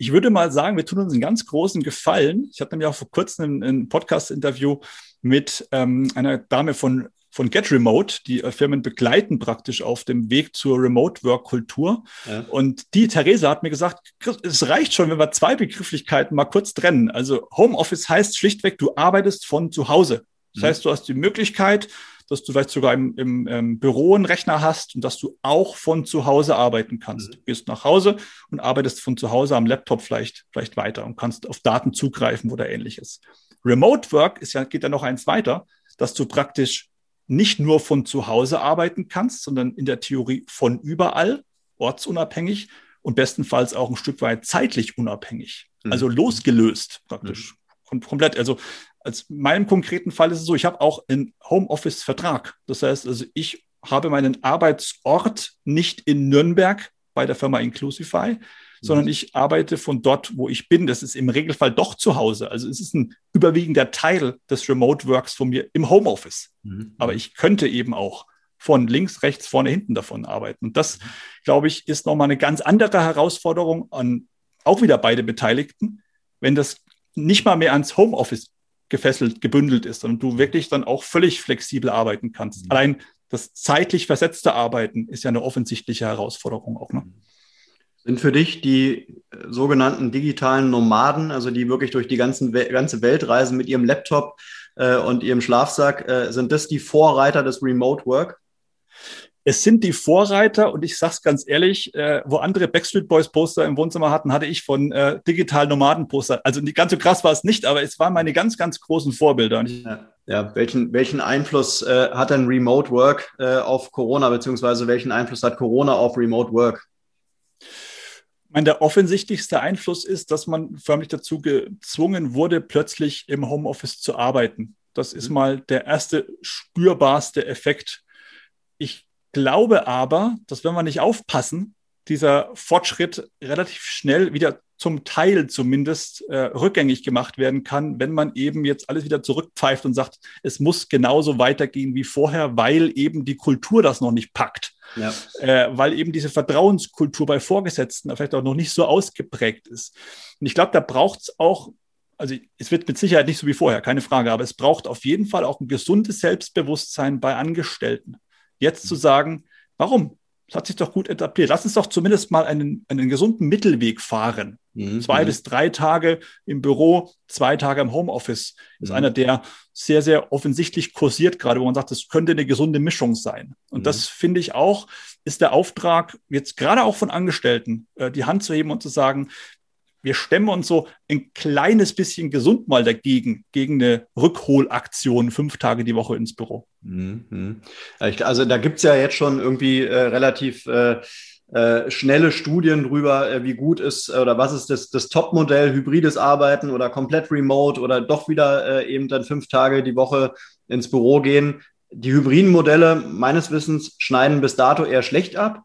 Ich würde mal sagen, wir tun uns einen ganz großen Gefallen. Ich hatte nämlich auch vor kurzem ein, ein Podcast-Interview mit ähm, einer Dame von von Get Remote, die äh, Firmen begleiten praktisch auf dem Weg zur Remote-Work-Kultur. Ja. Und die Theresa hat mir gesagt, es reicht schon, wenn wir zwei Begrifflichkeiten mal kurz trennen. Also Homeoffice heißt schlichtweg, du arbeitest von zu Hause. Das mhm. heißt, du hast die Möglichkeit, dass du vielleicht sogar im, im, im, Büro einen Rechner hast und dass du auch von zu Hause arbeiten kannst. Mhm. Du gehst nach Hause und arbeitest von zu Hause am Laptop vielleicht, vielleicht weiter und kannst auf Daten zugreifen oder ähnliches. Remote Work ist ja, geht ja noch eins weiter, dass du praktisch nicht nur von zu Hause arbeiten kannst, sondern in der Theorie von überall, ortsunabhängig und bestenfalls auch ein Stück weit zeitlich unabhängig. Mhm. Also losgelöst praktisch. Mhm. Komplett. Also als meinem konkreten Fall ist es so, ich habe auch einen Homeoffice-Vertrag. Das heißt, also ich habe meinen Arbeitsort nicht in Nürnberg bei der Firma Inclusify, sondern mhm. ich arbeite von dort, wo ich bin. Das ist im Regelfall doch zu Hause. Also es ist ein überwiegender Teil des Remote Works von mir im Homeoffice. Mhm. Aber ich könnte eben auch von links, rechts, vorne, hinten davon arbeiten. Und das, mhm. glaube ich, ist nochmal eine ganz andere Herausforderung an auch wieder beide Beteiligten, wenn das nicht mal mehr ans Homeoffice gefesselt, gebündelt ist, sondern du wirklich dann auch völlig flexibel arbeiten kannst. Mhm. Allein das zeitlich versetzte Arbeiten ist ja eine offensichtliche Herausforderung auch. Ne? Sind für dich die äh, sogenannten digitalen Nomaden, also die wirklich durch die ganzen, ganze Welt reisen mit ihrem Laptop äh, und ihrem Schlafsack, äh, sind das die Vorreiter des Remote Work? Es sind die Vorreiter und ich sage es ganz ehrlich, äh, wo andere Backstreet Boys Poster im Wohnzimmer hatten, hatte ich von äh, digital Nomaden Poster. Also nicht ganz so krass war es nicht, aber es waren meine ganz, ganz großen Vorbilder. Ja, ja. welchen, welchen Einfluss äh, hat denn Remote Work äh, auf Corona, beziehungsweise welchen Einfluss hat Corona auf Remote Work? meine, der offensichtlichste Einfluss ist, dass man förmlich dazu gezwungen wurde, plötzlich im Homeoffice zu arbeiten. Das ist mhm. mal der erste spürbarste Effekt. Ich glaube aber, dass wenn wir nicht aufpassen, dieser Fortschritt relativ schnell wieder zum Teil zumindest äh, rückgängig gemacht werden kann, wenn man eben jetzt alles wieder zurückpfeift und sagt, es muss genauso weitergehen wie vorher, weil eben die Kultur das noch nicht packt. Ja. Äh, weil eben diese Vertrauenskultur bei Vorgesetzten vielleicht auch noch nicht so ausgeprägt ist. Und ich glaube, da braucht es auch, also es wird mit Sicherheit nicht so wie vorher, keine Frage, aber es braucht auf jeden Fall auch ein gesundes Selbstbewusstsein bei Angestellten. Jetzt zu sagen, warum? Das hat sich doch gut etabliert. Lass uns doch zumindest mal einen, einen gesunden Mittelweg fahren. Mhm. Zwei bis drei Tage im Büro, zwei Tage im Homeoffice ist mhm. einer, der sehr, sehr offensichtlich kursiert, gerade wo man sagt, das könnte eine gesunde Mischung sein. Und mhm. das finde ich auch, ist der Auftrag, jetzt gerade auch von Angestellten, äh, die Hand zu heben und zu sagen, wir stemmen uns so ein kleines bisschen gesund mal dagegen, gegen eine Rückholaktion fünf Tage die Woche ins Büro. Mhm. Also da gibt es ja jetzt schon irgendwie äh, relativ äh, äh, schnelle Studien drüber, äh, wie gut ist äh, oder was ist das, das Top-Modell, hybrides Arbeiten oder komplett remote oder doch wieder äh, eben dann fünf Tage die Woche ins Büro gehen. Die hybriden Modelle meines Wissens schneiden bis dato eher schlecht ab.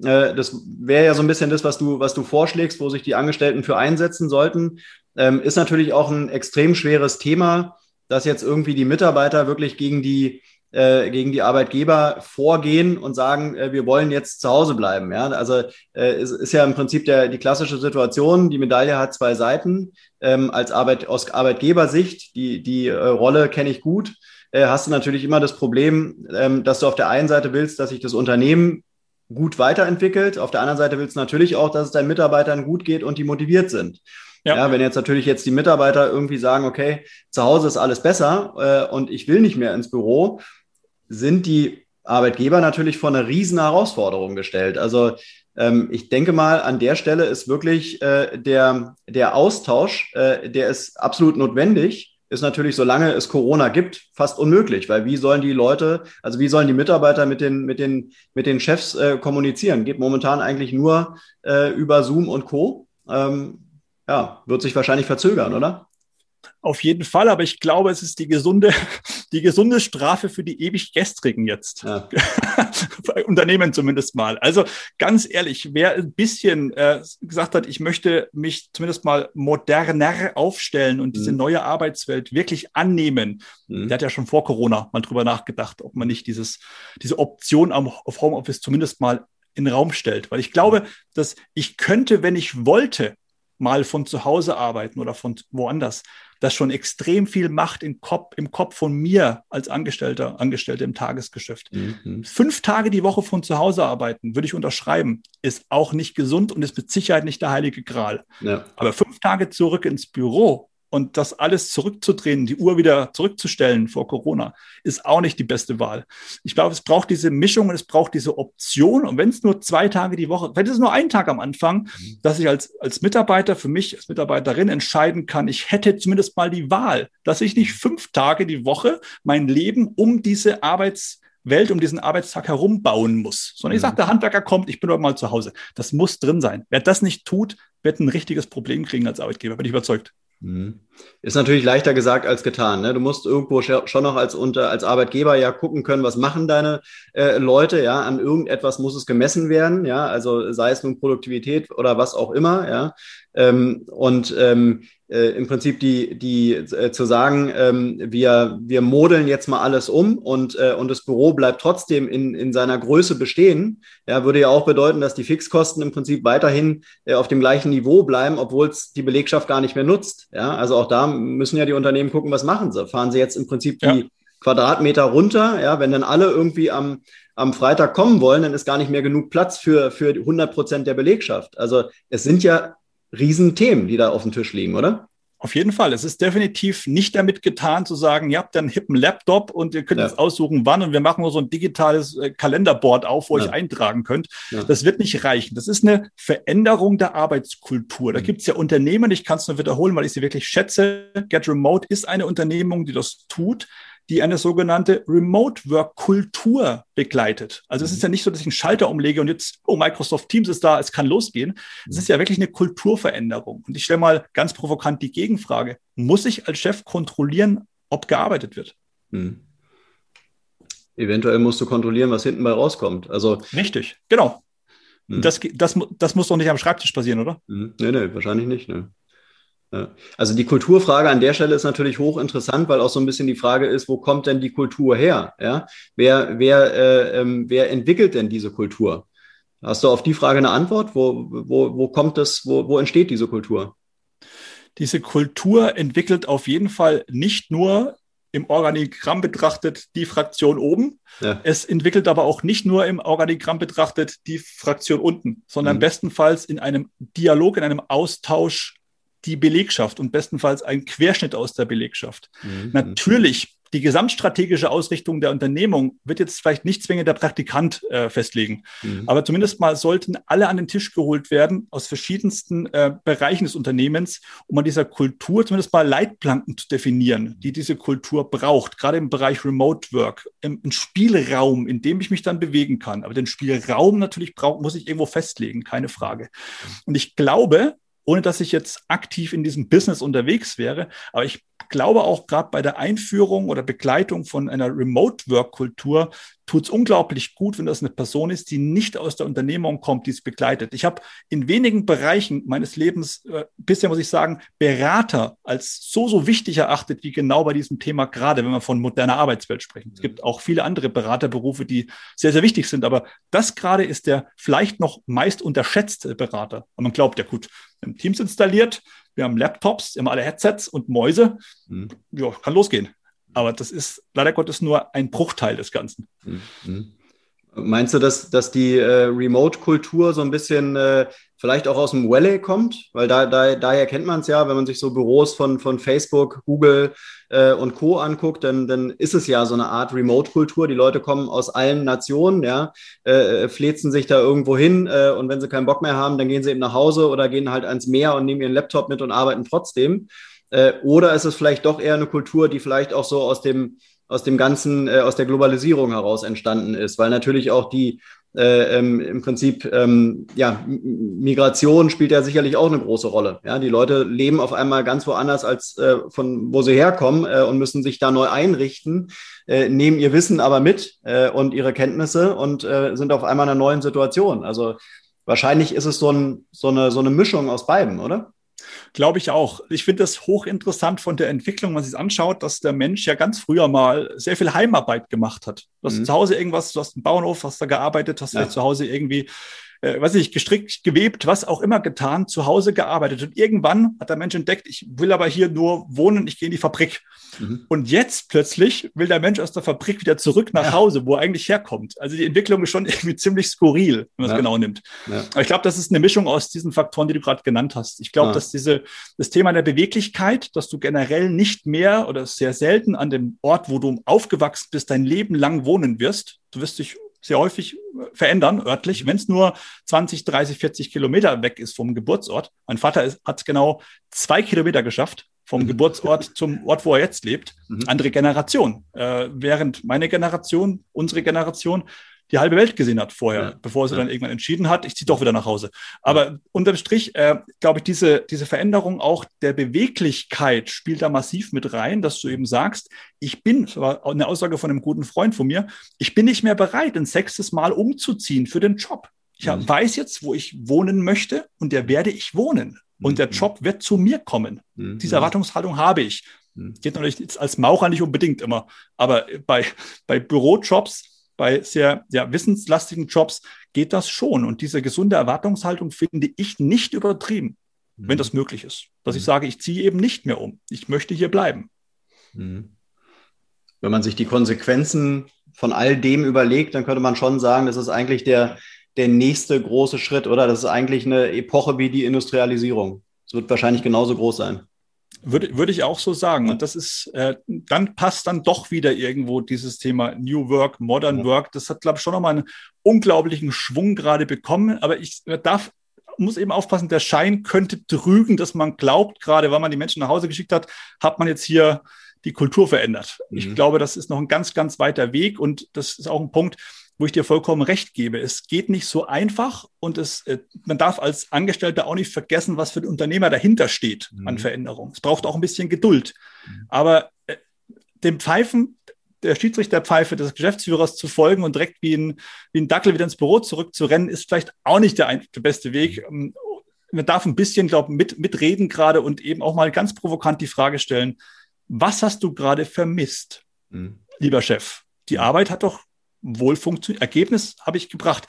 Äh, das wäre ja so ein bisschen das, was du, was du vorschlägst, wo sich die Angestellten für einsetzen sollten. Ähm, ist natürlich auch ein extrem schweres Thema, dass jetzt irgendwie die Mitarbeiter wirklich gegen die, äh, gegen die Arbeitgeber vorgehen und sagen, äh, wir wollen jetzt zu Hause bleiben. Ja? Also es ist ja im Prinzip der, die klassische Situation, die Medaille hat zwei Seiten. Ähm, als Arbeit, aus Arbeitgebersicht, die, die Rolle kenne ich gut, hast du natürlich immer das Problem, ähm, dass du auf der einen Seite willst, dass sich das Unternehmen gut weiterentwickelt. Auf der anderen Seite willst du natürlich auch, dass es deinen Mitarbeitern gut geht und die motiviert sind. Ja. ja. wenn jetzt natürlich jetzt die Mitarbeiter irgendwie sagen, okay, zu Hause ist alles besser äh, und ich will nicht mehr ins Büro, sind die Arbeitgeber natürlich vor eine riesen Herausforderung gestellt. Also ähm, ich denke mal, an der Stelle ist wirklich äh, der, der Austausch, äh, der ist absolut notwendig ist natürlich, solange es Corona gibt, fast unmöglich, weil wie sollen die Leute, also wie sollen die Mitarbeiter mit den, mit den, mit den Chefs äh, kommunizieren? Geht momentan eigentlich nur äh, über Zoom und Co. Ähm, ja, wird sich wahrscheinlich verzögern, oder? Auf jeden Fall, aber ich glaube, es ist die gesunde, [LAUGHS] die gesunde Strafe für die ewig Gestrigen jetzt. Ja. [LAUGHS] Unternehmen zumindest mal. Also ganz ehrlich, wer ein bisschen äh, gesagt hat, ich möchte mich zumindest mal moderner aufstellen und diese mhm. neue Arbeitswelt wirklich annehmen, mhm. der hat ja schon vor Corona mal drüber nachgedacht, ob man nicht dieses, diese Option am, auf Homeoffice zumindest mal in den Raum stellt. Weil ich glaube, dass ich könnte, wenn ich wollte, mal von zu Hause arbeiten oder von woanders, das schon extrem viel macht im Kopf, im Kopf von mir als Angestellter, Angestellte im Tagesgeschäft. Mhm. Fünf Tage die Woche von zu Hause arbeiten, würde ich unterschreiben, ist auch nicht gesund und ist mit Sicherheit nicht der heilige Gral. Ja. Aber fünf Tage zurück ins Büro und das alles zurückzudrehen, die Uhr wieder zurückzustellen vor Corona, ist auch nicht die beste Wahl. Ich glaube, es braucht diese Mischung und es braucht diese Option. Und wenn es nur zwei Tage die Woche, wenn es nur ein Tag am Anfang, mhm. dass ich als, als Mitarbeiter für mich, als Mitarbeiterin entscheiden kann, ich hätte zumindest mal die Wahl, dass ich nicht fünf Tage die Woche mein Leben um diese Arbeitswelt, um diesen Arbeitstag herum bauen muss. Sondern ich sage, mhm. der Handwerker kommt, ich bin aber mal zu Hause. Das muss drin sein. Wer das nicht tut, wird ein richtiges Problem kriegen als Arbeitgeber, bin ich überzeugt. Mhm. Ist natürlich leichter gesagt als getan. Ne? Du musst irgendwo schon noch als, unter, als Arbeitgeber ja gucken können, was machen deine äh, Leute. Ja, an irgendetwas muss es gemessen werden. Ja, also sei es nun Produktivität oder was auch immer. Ja, ähm, und ähm, äh, im Prinzip die, die äh, zu sagen, ähm, wir, wir modeln jetzt mal alles um und, äh, und das Büro bleibt trotzdem in, in seiner Größe bestehen, ja, würde ja auch bedeuten, dass die Fixkosten im Prinzip weiterhin äh, auf dem gleichen Niveau bleiben, obwohl es die Belegschaft gar nicht mehr nutzt. Ja, also auch da müssen ja die Unternehmen gucken, was machen sie? Fahren sie jetzt im Prinzip die ja. Quadratmeter runter? Ja, wenn dann alle irgendwie am, am Freitag kommen wollen, dann ist gar nicht mehr genug Platz für, für 100 Prozent der Belegschaft. Also es sind ja Riesenthemen, die da auf dem Tisch liegen, oder? Auf jeden Fall. Es ist definitiv nicht damit getan zu sagen, ihr habt einen hippen Laptop und ihr könnt ja. jetzt aussuchen, wann und wir machen nur so ein digitales äh, Kalenderboard auf, wo ja. ihr eintragen könnt. Ja. Das wird nicht reichen. Das ist eine Veränderung der Arbeitskultur. Da mhm. gibt es ja Unternehmen, ich kann es nur wiederholen, weil ich sie wirklich schätze. Get Remote ist eine Unternehmung, die das tut die eine sogenannte Remote Work Kultur begleitet. Also es ist ja nicht so, dass ich einen Schalter umlege und jetzt, oh, Microsoft Teams ist da, es kann losgehen. Es ist ja wirklich eine Kulturveränderung. Und ich stelle mal ganz provokant die Gegenfrage. Muss ich als Chef kontrollieren, ob gearbeitet wird? Hm. Eventuell musst du kontrollieren, was hinten bei rauskommt. Also Richtig, genau. Hm. Das, das, das muss doch nicht am Schreibtisch passieren, oder? Hm. Nee, nee, wahrscheinlich nicht. Ne? Also die Kulturfrage an der Stelle ist natürlich hochinteressant, weil auch so ein bisschen die Frage ist, wo kommt denn die Kultur her? Ja? Wer, wer, äh, ähm, wer entwickelt denn diese Kultur? Hast du auf die Frage eine Antwort? Wo, wo, wo kommt das, wo, wo entsteht diese Kultur? Diese Kultur entwickelt auf jeden Fall nicht nur im Organigramm betrachtet die Fraktion oben. Ja. Es entwickelt aber auch nicht nur im Organigramm betrachtet die Fraktion unten, sondern mhm. bestenfalls in einem Dialog, in einem Austausch die Belegschaft und bestenfalls ein Querschnitt aus der Belegschaft. Mhm. Natürlich, die gesamtstrategische Ausrichtung der Unternehmung wird jetzt vielleicht nicht zwingend der Praktikant äh, festlegen, mhm. aber zumindest mal sollten alle an den Tisch geholt werden aus verschiedensten äh, Bereichen des Unternehmens, um an dieser Kultur zumindest mal Leitplanken zu definieren, die diese Kultur braucht, gerade im Bereich Remote Work, im, im Spielraum, in dem ich mich dann bewegen kann. Aber den Spielraum natürlich braucht, muss ich irgendwo festlegen, keine Frage. Und ich glaube, ohne dass ich jetzt aktiv in diesem Business unterwegs wäre. Aber ich glaube auch gerade bei der Einführung oder Begleitung von einer Remote-Work-Kultur tut es unglaublich gut, wenn das eine Person ist, die nicht aus der Unternehmung kommt, die es begleitet. Ich habe in wenigen Bereichen meines Lebens äh, bisher, muss ich sagen, Berater als so, so wichtig erachtet, wie genau bei diesem Thema, gerade wenn wir von moderner Arbeitswelt sprechen. Es gibt auch viele andere Beraterberufe, die sehr, sehr wichtig sind. Aber das gerade ist der vielleicht noch meist unterschätzte Berater. Und man glaubt ja gut, wir haben Teams installiert, wir haben Laptops, wir haben alle Headsets und Mäuse. Mhm. Ja, kann losgehen. Aber das ist leider Gottes nur ein Bruchteil des Ganzen. Mhm. Meinst du, dass, dass die äh, Remote-Kultur so ein bisschen äh, vielleicht auch aus dem Valley kommt? Weil da, da, daher kennt man es ja, wenn man sich so Büros von, von Facebook, Google äh, und Co. anguckt, dann, dann ist es ja so eine Art Remote-Kultur. Die Leute kommen aus allen Nationen, ja, äh, flezen sich da irgendwo hin äh, und wenn sie keinen Bock mehr haben, dann gehen sie eben nach Hause oder gehen halt ans Meer und nehmen ihren Laptop mit und arbeiten trotzdem. Äh, oder ist es vielleicht doch eher eine Kultur, die vielleicht auch so aus dem aus dem ganzen, äh, aus der Globalisierung heraus entstanden ist, weil natürlich auch die äh, ähm, im Prinzip, ähm, ja, Migration spielt ja sicherlich auch eine große Rolle. Ja, die Leute leben auf einmal ganz woanders als äh, von wo sie herkommen äh, und müssen sich da neu einrichten, äh, nehmen ihr Wissen aber mit äh, und ihre Kenntnisse und äh, sind auf einmal in einer neuen Situation. Also wahrscheinlich ist es so, ein, so, eine, so eine Mischung aus beiden, oder? Glaube ich auch. Ich finde das hochinteressant von der Entwicklung, wenn man sich anschaut, dass der Mensch ja ganz früher mal sehr viel Heimarbeit gemacht hat. Du hast mhm. zu Hause irgendwas, du hast einen Bauernhof, hast da gearbeitet, hast ja. zu Hause irgendwie äh, weiß ich, gestrickt, gewebt, was auch immer getan, zu Hause gearbeitet. Und irgendwann hat der Mensch entdeckt, ich will aber hier nur wohnen, ich gehe in die Fabrik. Mhm. Und jetzt plötzlich will der Mensch aus der Fabrik wieder zurück nach ja. Hause, wo er eigentlich herkommt. Also die Entwicklung ist schon [LAUGHS] irgendwie ziemlich skurril, wenn man es genau nimmt. Ja. Aber ich glaube, das ist eine Mischung aus diesen Faktoren, die du gerade genannt hast. Ich glaube, dass diese, das Thema der Beweglichkeit, dass du generell nicht mehr oder sehr selten an dem Ort, wo du aufgewachsen bist, dein Leben lang wohnen wirst. Du wirst dich sehr häufig verändern, örtlich, wenn es nur 20, 30, 40 Kilometer weg ist vom Geburtsort. Mein Vater hat genau zwei Kilometer geschafft vom mhm. Geburtsort zum Ort, wo er jetzt lebt. Mhm. Andere Generation. Äh, während meine Generation, unsere Generation, die halbe Welt gesehen hat vorher, ja. bevor sie ja. dann irgendwann entschieden hat, ich ziehe doch wieder nach Hause. Aber unterm Strich, äh, glaube ich, diese, diese Veränderung auch der Beweglichkeit spielt da massiv mit rein, dass du eben sagst, ich bin, das war eine Aussage von einem guten Freund von mir, ich bin nicht mehr bereit, ein sechstes Mal umzuziehen für den Job. Ich mhm. weiß jetzt, wo ich wohnen möchte und der werde ich wohnen. Und der mhm. Job wird zu mir kommen. Mhm. Diese Erwartungshaltung habe ich. Mhm. Geht natürlich als Maurer nicht unbedingt immer. Aber bei, bei Bürojobs bei sehr ja, wissenslastigen Jobs geht das schon. Und diese gesunde Erwartungshaltung finde ich nicht übertrieben, mhm. wenn das möglich ist. Dass mhm. ich sage, ich ziehe eben nicht mehr um. Ich möchte hier bleiben. Mhm. Wenn man sich die Konsequenzen von all dem überlegt, dann könnte man schon sagen, das ist eigentlich der, der nächste große Schritt, oder? Das ist eigentlich eine Epoche wie die Industrialisierung. Es wird wahrscheinlich genauso groß sein. Würde, würde ich auch so sagen. Und das ist, äh, dann passt dann doch wieder irgendwo dieses Thema New Work, Modern ja. Work. Das hat, glaube ich, schon nochmal einen unglaublichen Schwung gerade bekommen. Aber ich darf, muss eben aufpassen, der Schein könnte trügen, dass man glaubt, gerade weil man die Menschen nach Hause geschickt hat, hat man jetzt hier die Kultur verändert. Mhm. Ich glaube, das ist noch ein ganz, ganz weiter Weg. Und das ist auch ein Punkt, wo ich dir vollkommen recht gebe. Es geht nicht so einfach und es, äh, man darf als Angestellter auch nicht vergessen, was für ein Unternehmer dahinter steht mhm. an Veränderung. Es braucht auch ein bisschen Geduld. Mhm. Aber äh, dem Pfeifen, der Schiedsrichterpfeife des Geschäftsführers zu folgen und direkt wie ein, wie ein Dackel wieder ins Büro zurückzurennen, ist vielleicht auch nicht der, ein, der beste Weg. Mhm. Man darf ein bisschen, glaube ich, mit, mitreden gerade und eben auch mal ganz provokant die Frage stellen, was hast du gerade vermisst, mhm. lieber Chef? Die Arbeit hat doch wohl funktioniert. Ergebnis habe ich gebracht.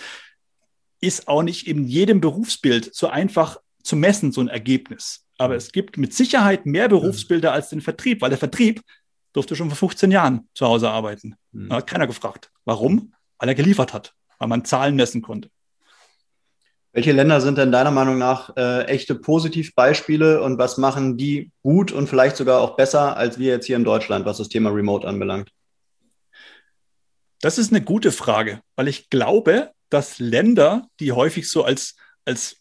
Ist auch nicht in jedem Berufsbild so einfach zu messen, so ein Ergebnis. Aber es gibt mit Sicherheit mehr Berufsbilder als den Vertrieb, weil der Vertrieb durfte schon vor 15 Jahren zu Hause arbeiten. Mhm. Da hat keiner gefragt. Warum? Weil er geliefert hat, weil man Zahlen messen konnte. Welche Länder sind denn deiner Meinung nach äh, echte Positivbeispiele und was machen die gut und vielleicht sogar auch besser als wir jetzt hier in Deutschland, was das Thema Remote anbelangt? Das ist eine gute Frage, weil ich glaube, dass Länder, die häufig so als, als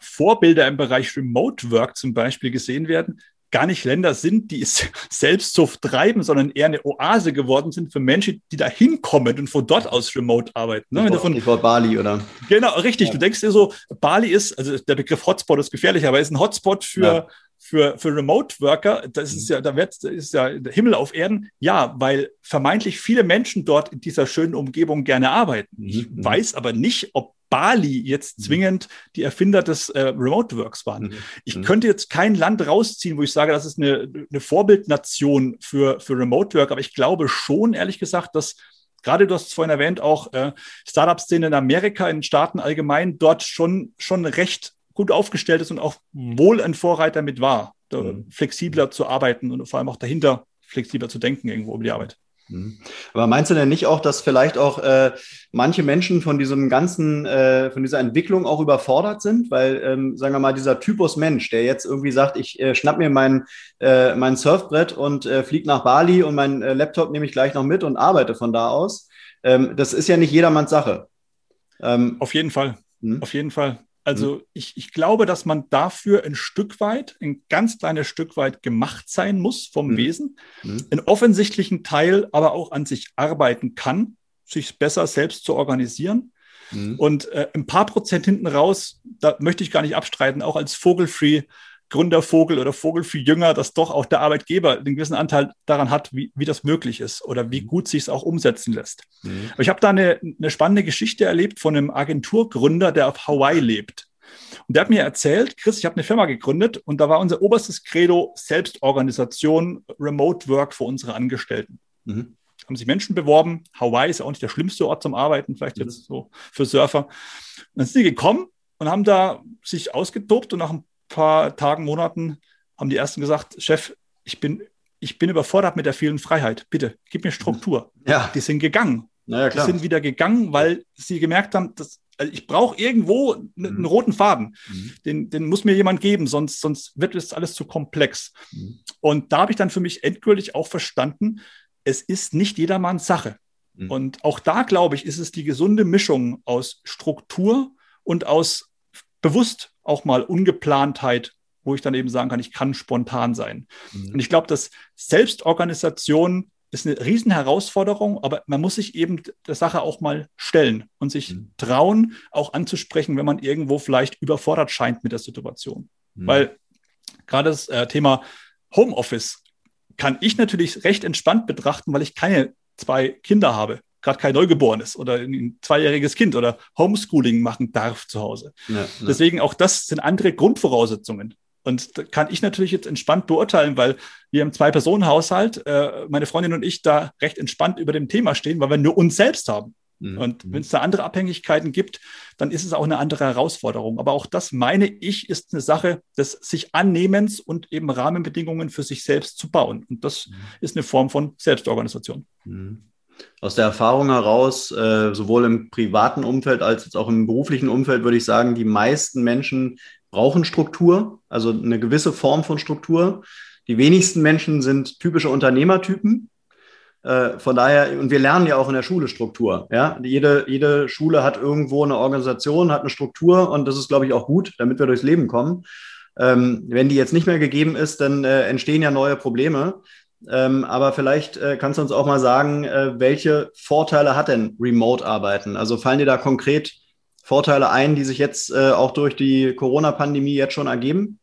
Vorbilder im Bereich Remote Work zum Beispiel gesehen werden, gar nicht Länder sind, die es [LAUGHS] selbst so treiben, sondern eher eine Oase geworden sind für Menschen, die da hinkommen und von dort aus remote arbeiten. Ne? Wenn von, von Bali, oder? Genau, richtig. Ja. Du denkst dir so, Bali ist, also der Begriff Hotspot ist gefährlich, aber ist ein Hotspot für, ja für, für Remote Worker, das ist mhm. ja, da wird, ist ja der Himmel auf Erden. Ja, weil vermeintlich viele Menschen dort in dieser schönen Umgebung gerne arbeiten. Ich mhm. weiß aber nicht, ob Bali jetzt mhm. zwingend die Erfinder des äh, Remote Works waren. Ich könnte jetzt kein Land rausziehen, wo ich sage, das ist eine, eine Vorbildnation für, für Remote Work, aber ich glaube schon, ehrlich gesagt, dass gerade du hast es vorhin erwähnt, auch äh, Startup-Szene in Amerika, in Staaten allgemein, dort schon, schon recht gut aufgestellt ist und auch wohl ein Vorreiter mit war, mhm. flexibler zu arbeiten und vor allem auch dahinter flexibler zu denken irgendwo über die Arbeit. Mhm. Aber meinst du denn nicht auch, dass vielleicht auch äh, manche Menschen von diesem ganzen, äh, von dieser Entwicklung auch überfordert sind? Weil, ähm, sagen wir mal, dieser Typus Mensch, der jetzt irgendwie sagt, ich äh, schnapp mir mein, äh, mein Surfbrett und äh, flieg nach Bali und mein äh, Laptop nehme ich gleich noch mit und arbeite von da aus, ähm, das ist ja nicht jedermanns Sache. Ähm, Auf jeden Fall. Hm? Auf jeden Fall. Also mhm. ich, ich glaube, dass man dafür ein Stück weit, ein ganz kleines Stück weit gemacht sein muss vom mhm. Wesen, mhm. einen offensichtlichen Teil aber auch an sich arbeiten kann, sich besser selbst zu organisieren. Mhm. Und äh, ein paar Prozent hinten raus, da möchte ich gar nicht abstreiten, auch als Vogelfree Gründervogel oder Vogel für Jünger, dass doch auch der Arbeitgeber einen gewissen Anteil daran hat, wie, wie das möglich ist oder wie mhm. gut sich es auch umsetzen lässt. Mhm. Aber ich habe da eine, eine spannende Geschichte erlebt von einem Agenturgründer, der auf Hawaii lebt. Und der hat mir erzählt, Chris, ich habe eine Firma gegründet und da war unser oberstes Credo Selbstorganisation, Remote Work für unsere Angestellten. Mhm. Haben sich Menschen beworben. Hawaii ist ja auch nicht der schlimmste Ort zum Arbeiten, vielleicht mhm. jetzt so für Surfer. Und dann sind sie gekommen und haben da sich ausgetobt und nach ein paar Tagen, Monaten haben die ersten gesagt, Chef, ich bin, ich bin überfordert mit der vielen Freiheit. Bitte, gib mir Struktur. Ja. Die sind gegangen. Naja, klar. Die sind wieder gegangen, weil sie gemerkt haben, dass also ich brauche irgendwo einen, mhm. roten Faden. Mhm. Den, den muss mir jemand geben, sonst, sonst wird es alles zu komplex. Mhm. Und da habe ich dann für mich endgültig auch verstanden, es ist nicht jedermanns Sache. Mhm. Und auch da, glaube ich, ist es die gesunde Mischung aus Struktur und aus bewusst auch mal Ungeplantheit, wo ich dann eben sagen kann, ich kann spontan sein. Mhm. Und ich glaube, dass Selbstorganisation ist eine Riesenherausforderung, aber man muss sich eben der Sache auch mal stellen und sich mhm. trauen, auch anzusprechen, wenn man irgendwo vielleicht überfordert scheint mit der Situation. Mhm. Weil gerade das äh, Thema Homeoffice kann ich natürlich recht entspannt betrachten, weil ich keine zwei Kinder habe gerade kein Neugeborenes oder ein zweijähriges Kind oder Homeschooling machen darf zu Hause. Ja, ja. Deswegen auch das sind andere Grundvoraussetzungen. Und da kann ich natürlich jetzt entspannt beurteilen, weil wir im Zwei-Personen-Haushalt, äh, meine Freundin und ich, da recht entspannt über dem Thema stehen, weil wir nur uns selbst haben. Mhm. Und wenn es da andere Abhängigkeiten gibt, dann ist es auch eine andere Herausforderung. Aber auch das, meine ich, ist eine Sache des sich Annehmens und eben Rahmenbedingungen für sich selbst zu bauen. Und das mhm. ist eine Form von Selbstorganisation. Mhm aus der Erfahrung heraus, äh, sowohl im privaten Umfeld als auch im beruflichen Umfeld, würde ich sagen, die meisten Menschen brauchen Struktur, also eine gewisse Form von Struktur. Die wenigsten Menschen sind typische Unternehmertypen. Äh, von daher, und wir lernen ja auch in der Schule Struktur. Ja? Jede, jede Schule hat irgendwo eine Organisation, hat eine Struktur und das ist, glaube ich, auch gut, damit wir durchs Leben kommen. Ähm, wenn die jetzt nicht mehr gegeben ist, dann äh, entstehen ja neue Probleme. Ähm, aber vielleicht äh, kannst du uns auch mal sagen, äh, welche Vorteile hat denn Remote-Arbeiten? Also fallen dir da konkret Vorteile ein, die sich jetzt äh, auch durch die Corona-Pandemie jetzt schon ergeben?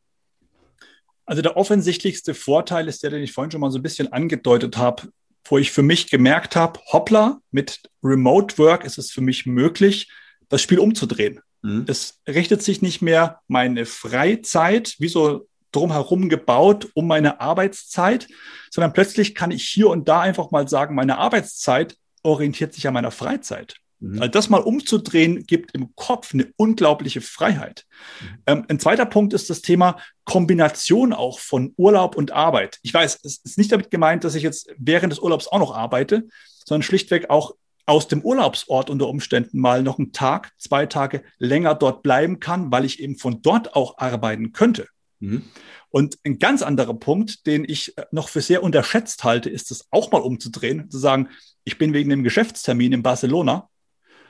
Also der offensichtlichste Vorteil ist der, den ich vorhin schon mal so ein bisschen angedeutet habe, wo ich für mich gemerkt habe, hoppla, mit Remote Work ist es für mich möglich, das Spiel umzudrehen. Mhm. Es richtet sich nicht mehr meine Freizeit, wie so drumherum gebaut um meine Arbeitszeit, sondern plötzlich kann ich hier und da einfach mal sagen, meine Arbeitszeit orientiert sich an meiner Freizeit. Mhm. Also das mal umzudrehen, gibt im Kopf eine unglaubliche Freiheit. Mhm. Ähm, ein zweiter Punkt ist das Thema Kombination auch von Urlaub und Arbeit. Ich weiß, es ist nicht damit gemeint, dass ich jetzt während des Urlaubs auch noch arbeite, sondern schlichtweg auch aus dem Urlaubsort unter Umständen mal noch einen Tag, zwei Tage länger dort bleiben kann, weil ich eben von dort auch arbeiten könnte. Mhm. Und ein ganz anderer Punkt, den ich äh, noch für sehr unterschätzt halte, ist es auch mal umzudrehen, zu sagen, ich bin wegen dem Geschäftstermin in Barcelona,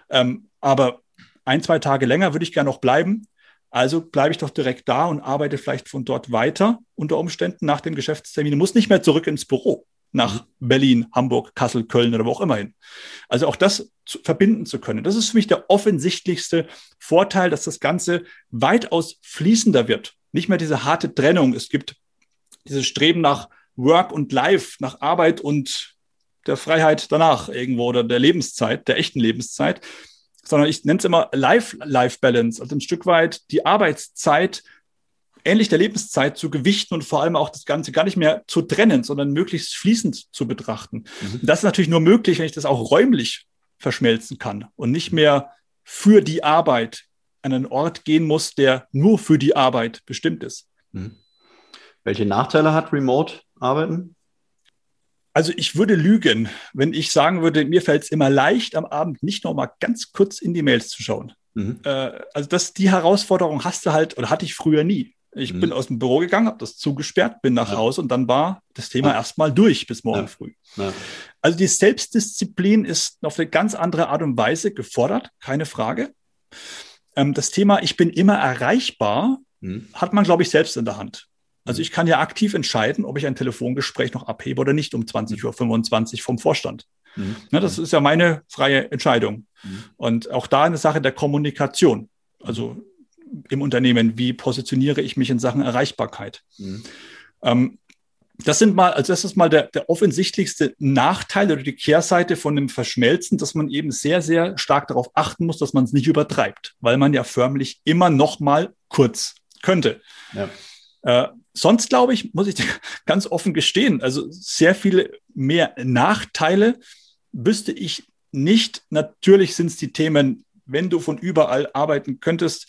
ähm, aber ein, zwei Tage länger würde ich gerne noch bleiben. Also bleibe ich doch direkt da und arbeite vielleicht von dort weiter unter Umständen nach dem Geschäftstermin. Ich muss nicht mehr zurück ins Büro nach. Berlin, Hamburg, Kassel, Köln oder wo auch immer hin. Also auch das zu, verbinden zu können. Das ist für mich der offensichtlichste Vorteil, dass das Ganze weitaus fließender wird nicht mehr diese harte Trennung. Es gibt dieses Streben nach Work und Life, nach Arbeit und der Freiheit danach irgendwo oder der Lebenszeit, der echten Lebenszeit, sondern ich nenne es immer Life-Life-Balance, also ein Stück weit die Arbeitszeit ähnlich der Lebenszeit zu gewichten und vor allem auch das Ganze gar nicht mehr zu trennen, sondern möglichst fließend zu betrachten. Mhm. Das ist natürlich nur möglich, wenn ich das auch räumlich verschmelzen kann und nicht mehr für die Arbeit an einen Ort gehen muss, der nur für die Arbeit bestimmt ist. Mhm. Welche Nachteile hat Remote-Arbeiten? Also ich würde lügen, wenn ich sagen würde, mir fällt es immer leicht, am Abend nicht noch mal ganz kurz in die Mails zu schauen. Mhm. Äh, also das, die Herausforderung hast du halt oder hatte ich früher nie. Ich mhm. bin aus dem Büro gegangen, habe das zugesperrt, bin nach ja. Hause und dann war das Thema ja. erstmal durch bis morgen ja. früh. Also die Selbstdisziplin ist auf eine ganz andere Art und Weise gefordert, keine Frage. ähm, das Thema, ich bin immer erreichbar, mhm. hat man, glaube ich, selbst in der Hand. Also ich kann ja aktiv entscheiden, ob ich ein Telefongespräch noch abhebe oder nicht um 20.25 Uhr vom Vorstand. Mhm. Ne, das ist ja meine freie Entscheidung. Mhm. Und auch da eine Sache der Kommunikation. Also im Unternehmen, wie positioniere ich mich in Sachen Erreichbarkeit? Mhm. Ähm, das sind mal, also das ist mal der, der offensichtlichste Nachteil oder die Kehrseite von dem Verschmelzen, dass man eben sehr, sehr stark darauf achten muss, dass man es nicht übertreibt, weil man ja förmlich immer noch mal kurz könnte. Ja. Äh, sonst glaube ich, muss ich [LAUGHS] ganz offen gestehen, also sehr viele mehr Nachteile wüsste ich nicht. Natürlich sind es die Themen, wenn du von überall arbeiten könntest.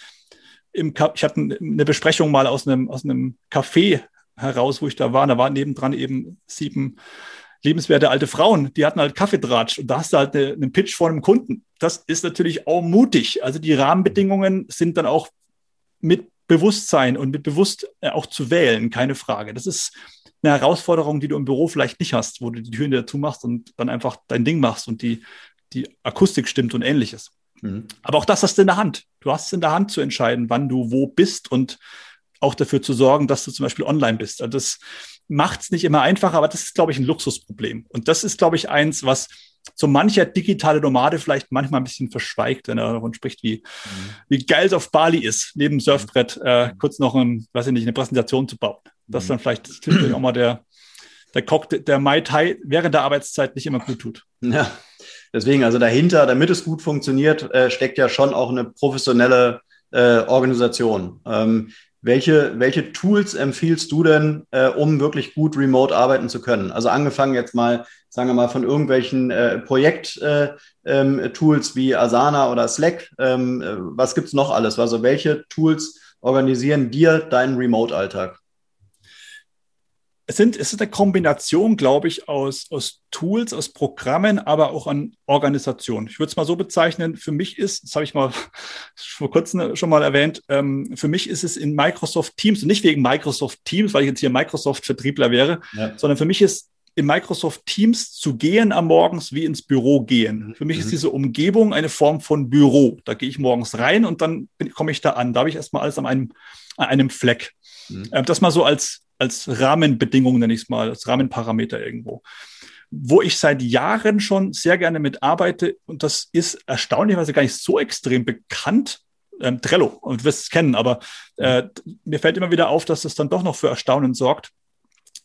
Im, ich hatte eine Besprechung mal aus einem, aus einem Café heraus, wo ich da war. Da waren nebendran eben sieben lebenswerte alte Frauen, die hatten halt Kaffeetratsch und da hast du halt eine, einen Pitch vor einem Kunden. Das ist natürlich auch mutig. Also die Rahmenbedingungen sind dann auch mit Bewusstsein und mit bewusst äh, auch zu wählen, keine Frage. Das ist eine Herausforderung, die du im Büro vielleicht nicht hast, wo du die Türen dazu machst und dann einfach dein Ding machst und die, die Akustik stimmt und ähnliches. Mhm. Aber auch das hast du in der Hand. Du hast es in der Hand zu entscheiden, wann du wo bist und auch dafür zu sorgen, dass du zum Beispiel online bist. Also das macht es nicht immer einfacher, aber das ist, glaube ich, ein Luxusproblem. Und das ist, glaube ich, eins, was so mancher digitale Nomade vielleicht manchmal ein bisschen verschweigt, wenn er davon spricht, wie, mhm. wie geil es auf Bali ist, neben Surfbrett äh, kurz noch ein, weiß ich nicht, eine Präsentation zu bauen. Das mhm. dann vielleicht auch mal der, der Cocktail, der Mai Tai während der Arbeitszeit nicht immer gut tut. Ja, deswegen, also dahinter, damit es gut funktioniert, äh, steckt ja schon auch eine professionelle äh, Organisation. Ähm, welche, welche Tools empfiehlst du denn, äh, um wirklich gut remote arbeiten zu können? Also angefangen jetzt mal, sagen wir mal, von irgendwelchen äh, Projekt-Tools äh, ähm, wie Asana oder Slack. Ähm, äh, was gibt's noch alles? Also welche Tools organisieren dir deinen Remote-Alltag? Es, sind, es ist eine Kombination, glaube ich, aus, aus Tools, aus Programmen, aber auch an Organisationen. Ich würde es mal so bezeichnen, für mich ist, das habe ich mal [LAUGHS] vor kurzem schon mal erwähnt, ähm, für mich ist es in Microsoft Teams, und nicht wegen Microsoft Teams, weil ich jetzt hier Microsoft-Vertriebler wäre, ja. sondern für mich ist in Microsoft Teams zu gehen am Morgens wie ins Büro gehen. Mhm. Für mich mhm. ist diese Umgebung eine Form von Büro. Da gehe ich morgens rein und dann komme ich da an. Da habe ich erstmal alles an einem, an einem Fleck. Mhm. Ähm, das mal so als, als Rahmenbedingung, nenne ich es mal, als Rahmenparameter irgendwo. Wo ich seit Jahren schon sehr gerne mitarbeite, und das ist erstaunlicherweise gar nicht so extrem bekannt, ähm, Trello, und du wirst es kennen, aber äh, mir fällt immer wieder auf, dass es dann doch noch für Erstaunen sorgt.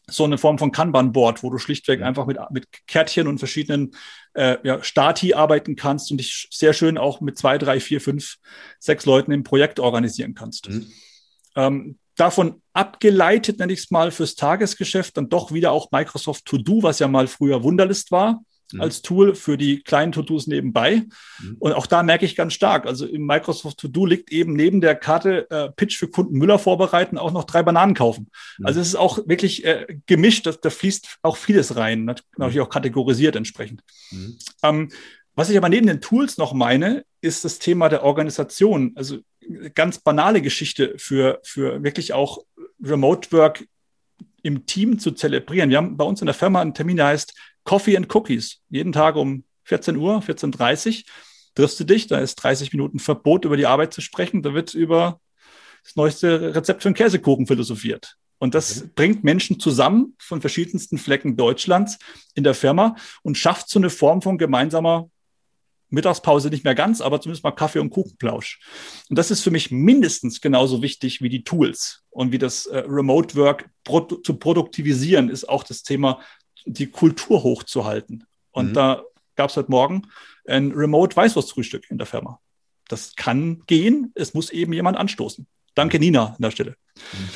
So eine Form von Kanban-Board, wo du schlichtweg einfach mit, mit Kärtchen und verschiedenen äh, ja, Stati arbeiten kannst und dich sehr schön auch mit zwei, drei, vier, fünf, sechs Leuten im Projekt organisieren kannst. Mhm. Ähm, davon abgeleitet, nenne ich es mal, fürs Tagesgeschäft, dann doch wieder auch Microsoft To Do, was ja mal früher Wunderlist war, mhm. als Tool für die kleinen To-Dos nebenbei. Mhm. Und auch da merke ich ganz stark, also im Microsoft To Do liegt eben neben der Karte äh, Pitch für Kunden Müller vorbereiten, auch noch drei Bananen kaufen. Mhm. Also es ist auch wirklich äh, gemischt, da, da fließt auch vieles rein, natürlich mhm. auch kategorisiert entsprechend. Mhm. Ähm, was ich aber neben den Tools noch meine, ist das Thema der Organisation. Also ganz banale Geschichte für, für wirklich auch Remote Work im Team zu zelebrieren. Wir haben bei uns in der Firma einen Termin, der heißt Coffee and Cookies. Jeden Tag um 14 Uhr, 14.30 Uhr triffst du dich. Da ist 30 Minuten Verbot, über die Arbeit zu sprechen. Da wird über das neueste Rezept für einen Käsekuchen philosophiert. Und das okay. bringt Menschen zusammen von verschiedensten Flecken Deutschlands in der Firma und schafft so eine Form von gemeinsamer Mittagspause nicht mehr ganz, aber zumindest mal Kaffee und Kuchenplausch. Und das ist für mich mindestens genauso wichtig wie die Tools und wie das äh, Remote Work pro zu produktivisieren, ist auch das Thema, die Kultur hochzuhalten. Und mhm. da gab es heute Morgen ein Remote Weißwurstfrühstück in der Firma. Das kann gehen, es muss eben jemand anstoßen. Danke, Nina, an der Stelle. Mhm.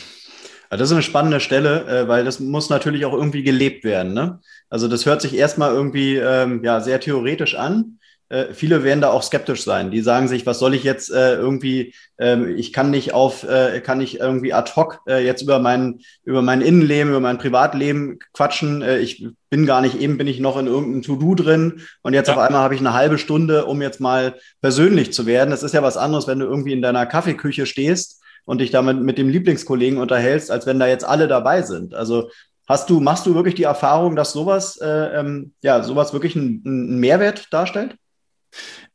Das ist eine spannende Stelle, äh, weil das muss natürlich auch irgendwie gelebt werden. Ne? Also das hört sich erstmal irgendwie ähm, ja, sehr theoretisch an, äh, viele werden da auch skeptisch sein. Die sagen sich, was soll ich jetzt äh, irgendwie, äh, ich kann nicht auf, äh, kann nicht irgendwie ad hoc äh, jetzt über mein, über mein Innenleben, über mein Privatleben quatschen. Äh, ich bin gar nicht, eben bin ich noch in irgendeinem To-Do drin und jetzt ja. auf einmal habe ich eine halbe Stunde, um jetzt mal persönlich zu werden. Das ist ja was anderes, wenn du irgendwie in deiner Kaffeeküche stehst und dich damit mit dem Lieblingskollegen unterhältst, als wenn da jetzt alle dabei sind. Also Hast du, machst du wirklich die Erfahrung, dass sowas, äh, ähm, ja, sowas wirklich einen, einen Mehrwert darstellt?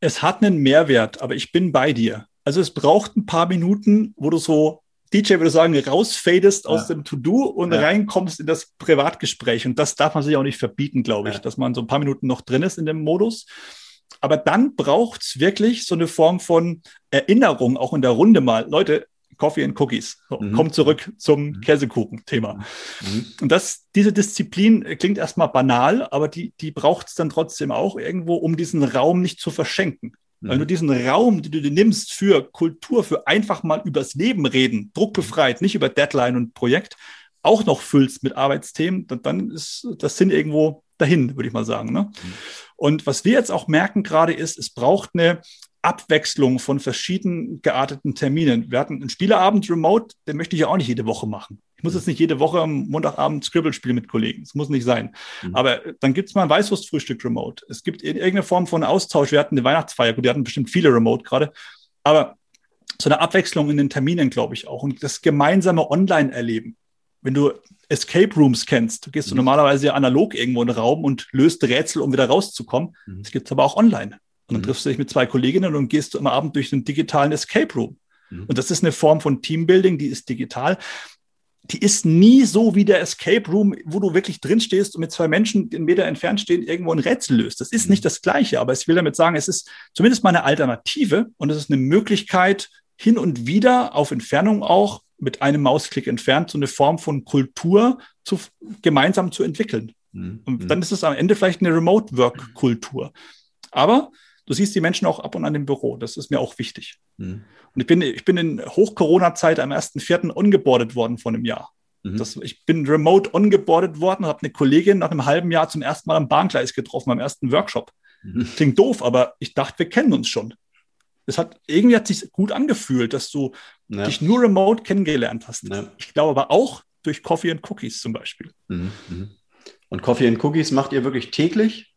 Es hat einen Mehrwert, aber ich bin bei dir. Also es braucht ein paar Minuten, wo du so DJ würde sagen, rausfadest ja. aus dem To-Do und ja. reinkommst in das Privatgespräch. Und das darf man sich auch nicht verbieten, glaube ich, ja. dass man so ein paar Minuten noch drin ist in dem Modus. Aber dann braucht es wirklich so eine Form von Erinnerung, auch in der Runde mal. Leute, Coffee and Cookies. So, mhm. Kommt zurück zum mhm. Käsekuchen-Thema. Mhm. Und das, diese Disziplin klingt erstmal banal, aber die, die braucht es dann trotzdem auch irgendwo, um diesen Raum nicht zu verschenken. Mhm. Wenn du diesen Raum, den du dir nimmst für Kultur, für einfach mal übers Leben reden, druckbefreit, nicht über Deadline und Projekt, auch noch füllst mit Arbeitsthemen, dann, dann ist das Sinn irgendwo dahin, würde ich mal sagen. Ne? Mhm. Und was wir jetzt auch merken gerade ist, es braucht eine Abwechslung von verschieden gearteten Terminen. Wir hatten einen Spieleabend remote, den möchte ich ja auch nicht jede Woche machen. Ich muss jetzt nicht jede Woche am Montagabend Scribble spielen mit Kollegen. Das muss nicht sein. Mhm. Aber dann gibt es mal ein Weißwurstfrühstück remote. Es gibt irgendeine Form von Austausch. Wir hatten eine Weihnachtsfeier, gut, die hatten bestimmt viele remote gerade. Aber so eine Abwechslung in den Terminen, glaube ich auch. Und das gemeinsame Online-Erleben. Wenn du Escape Rooms kennst, gehst du mhm. normalerweise analog irgendwo in den Raum und löst Rätsel, um wieder rauszukommen. Mhm. Das gibt es aber auch online. Und dann mhm. triffst du dich mit zwei Kolleginnen und gehst am Abend durch einen digitalen Escape Room. Mhm. Und das ist eine Form von Teambuilding, die ist digital. Die ist nie so wie der Escape Room, wo du wirklich drin stehst und mit zwei Menschen einen Meter entfernt stehen, irgendwo ein Rätsel löst. Das ist mhm. nicht das Gleiche, aber ich will damit sagen, es ist zumindest mal eine Alternative und es ist eine Möglichkeit, hin und wieder auf Entfernung auch mit einem Mausklick entfernt, so eine Form von Kultur zu, gemeinsam zu entwickeln. Mhm. Und dann ist es am Ende vielleicht eine Remote-Work-Kultur. Aber du siehst die Menschen auch ab und an im Büro. Das ist mir auch wichtig. Mhm. Und ich bin, ich bin in Hoch-Corona-Zeit am 1.4. ongeboardet worden vor einem Jahr. Mhm. Das, ich bin remote ongeboardet worden und habe eine Kollegin nach einem halben Jahr zum ersten Mal am Bahngleis getroffen, beim ersten Workshop. Mhm. Klingt doof, aber ich dachte, wir kennen uns schon. Es hat irgendwie hat sich gut angefühlt, dass du ja. dich nur remote kennengelernt hast. Ja. Ich glaube aber auch durch Coffee and Cookies zum Beispiel. Mhm. mhm. Und Coffee and Cookies macht ihr wirklich täglich?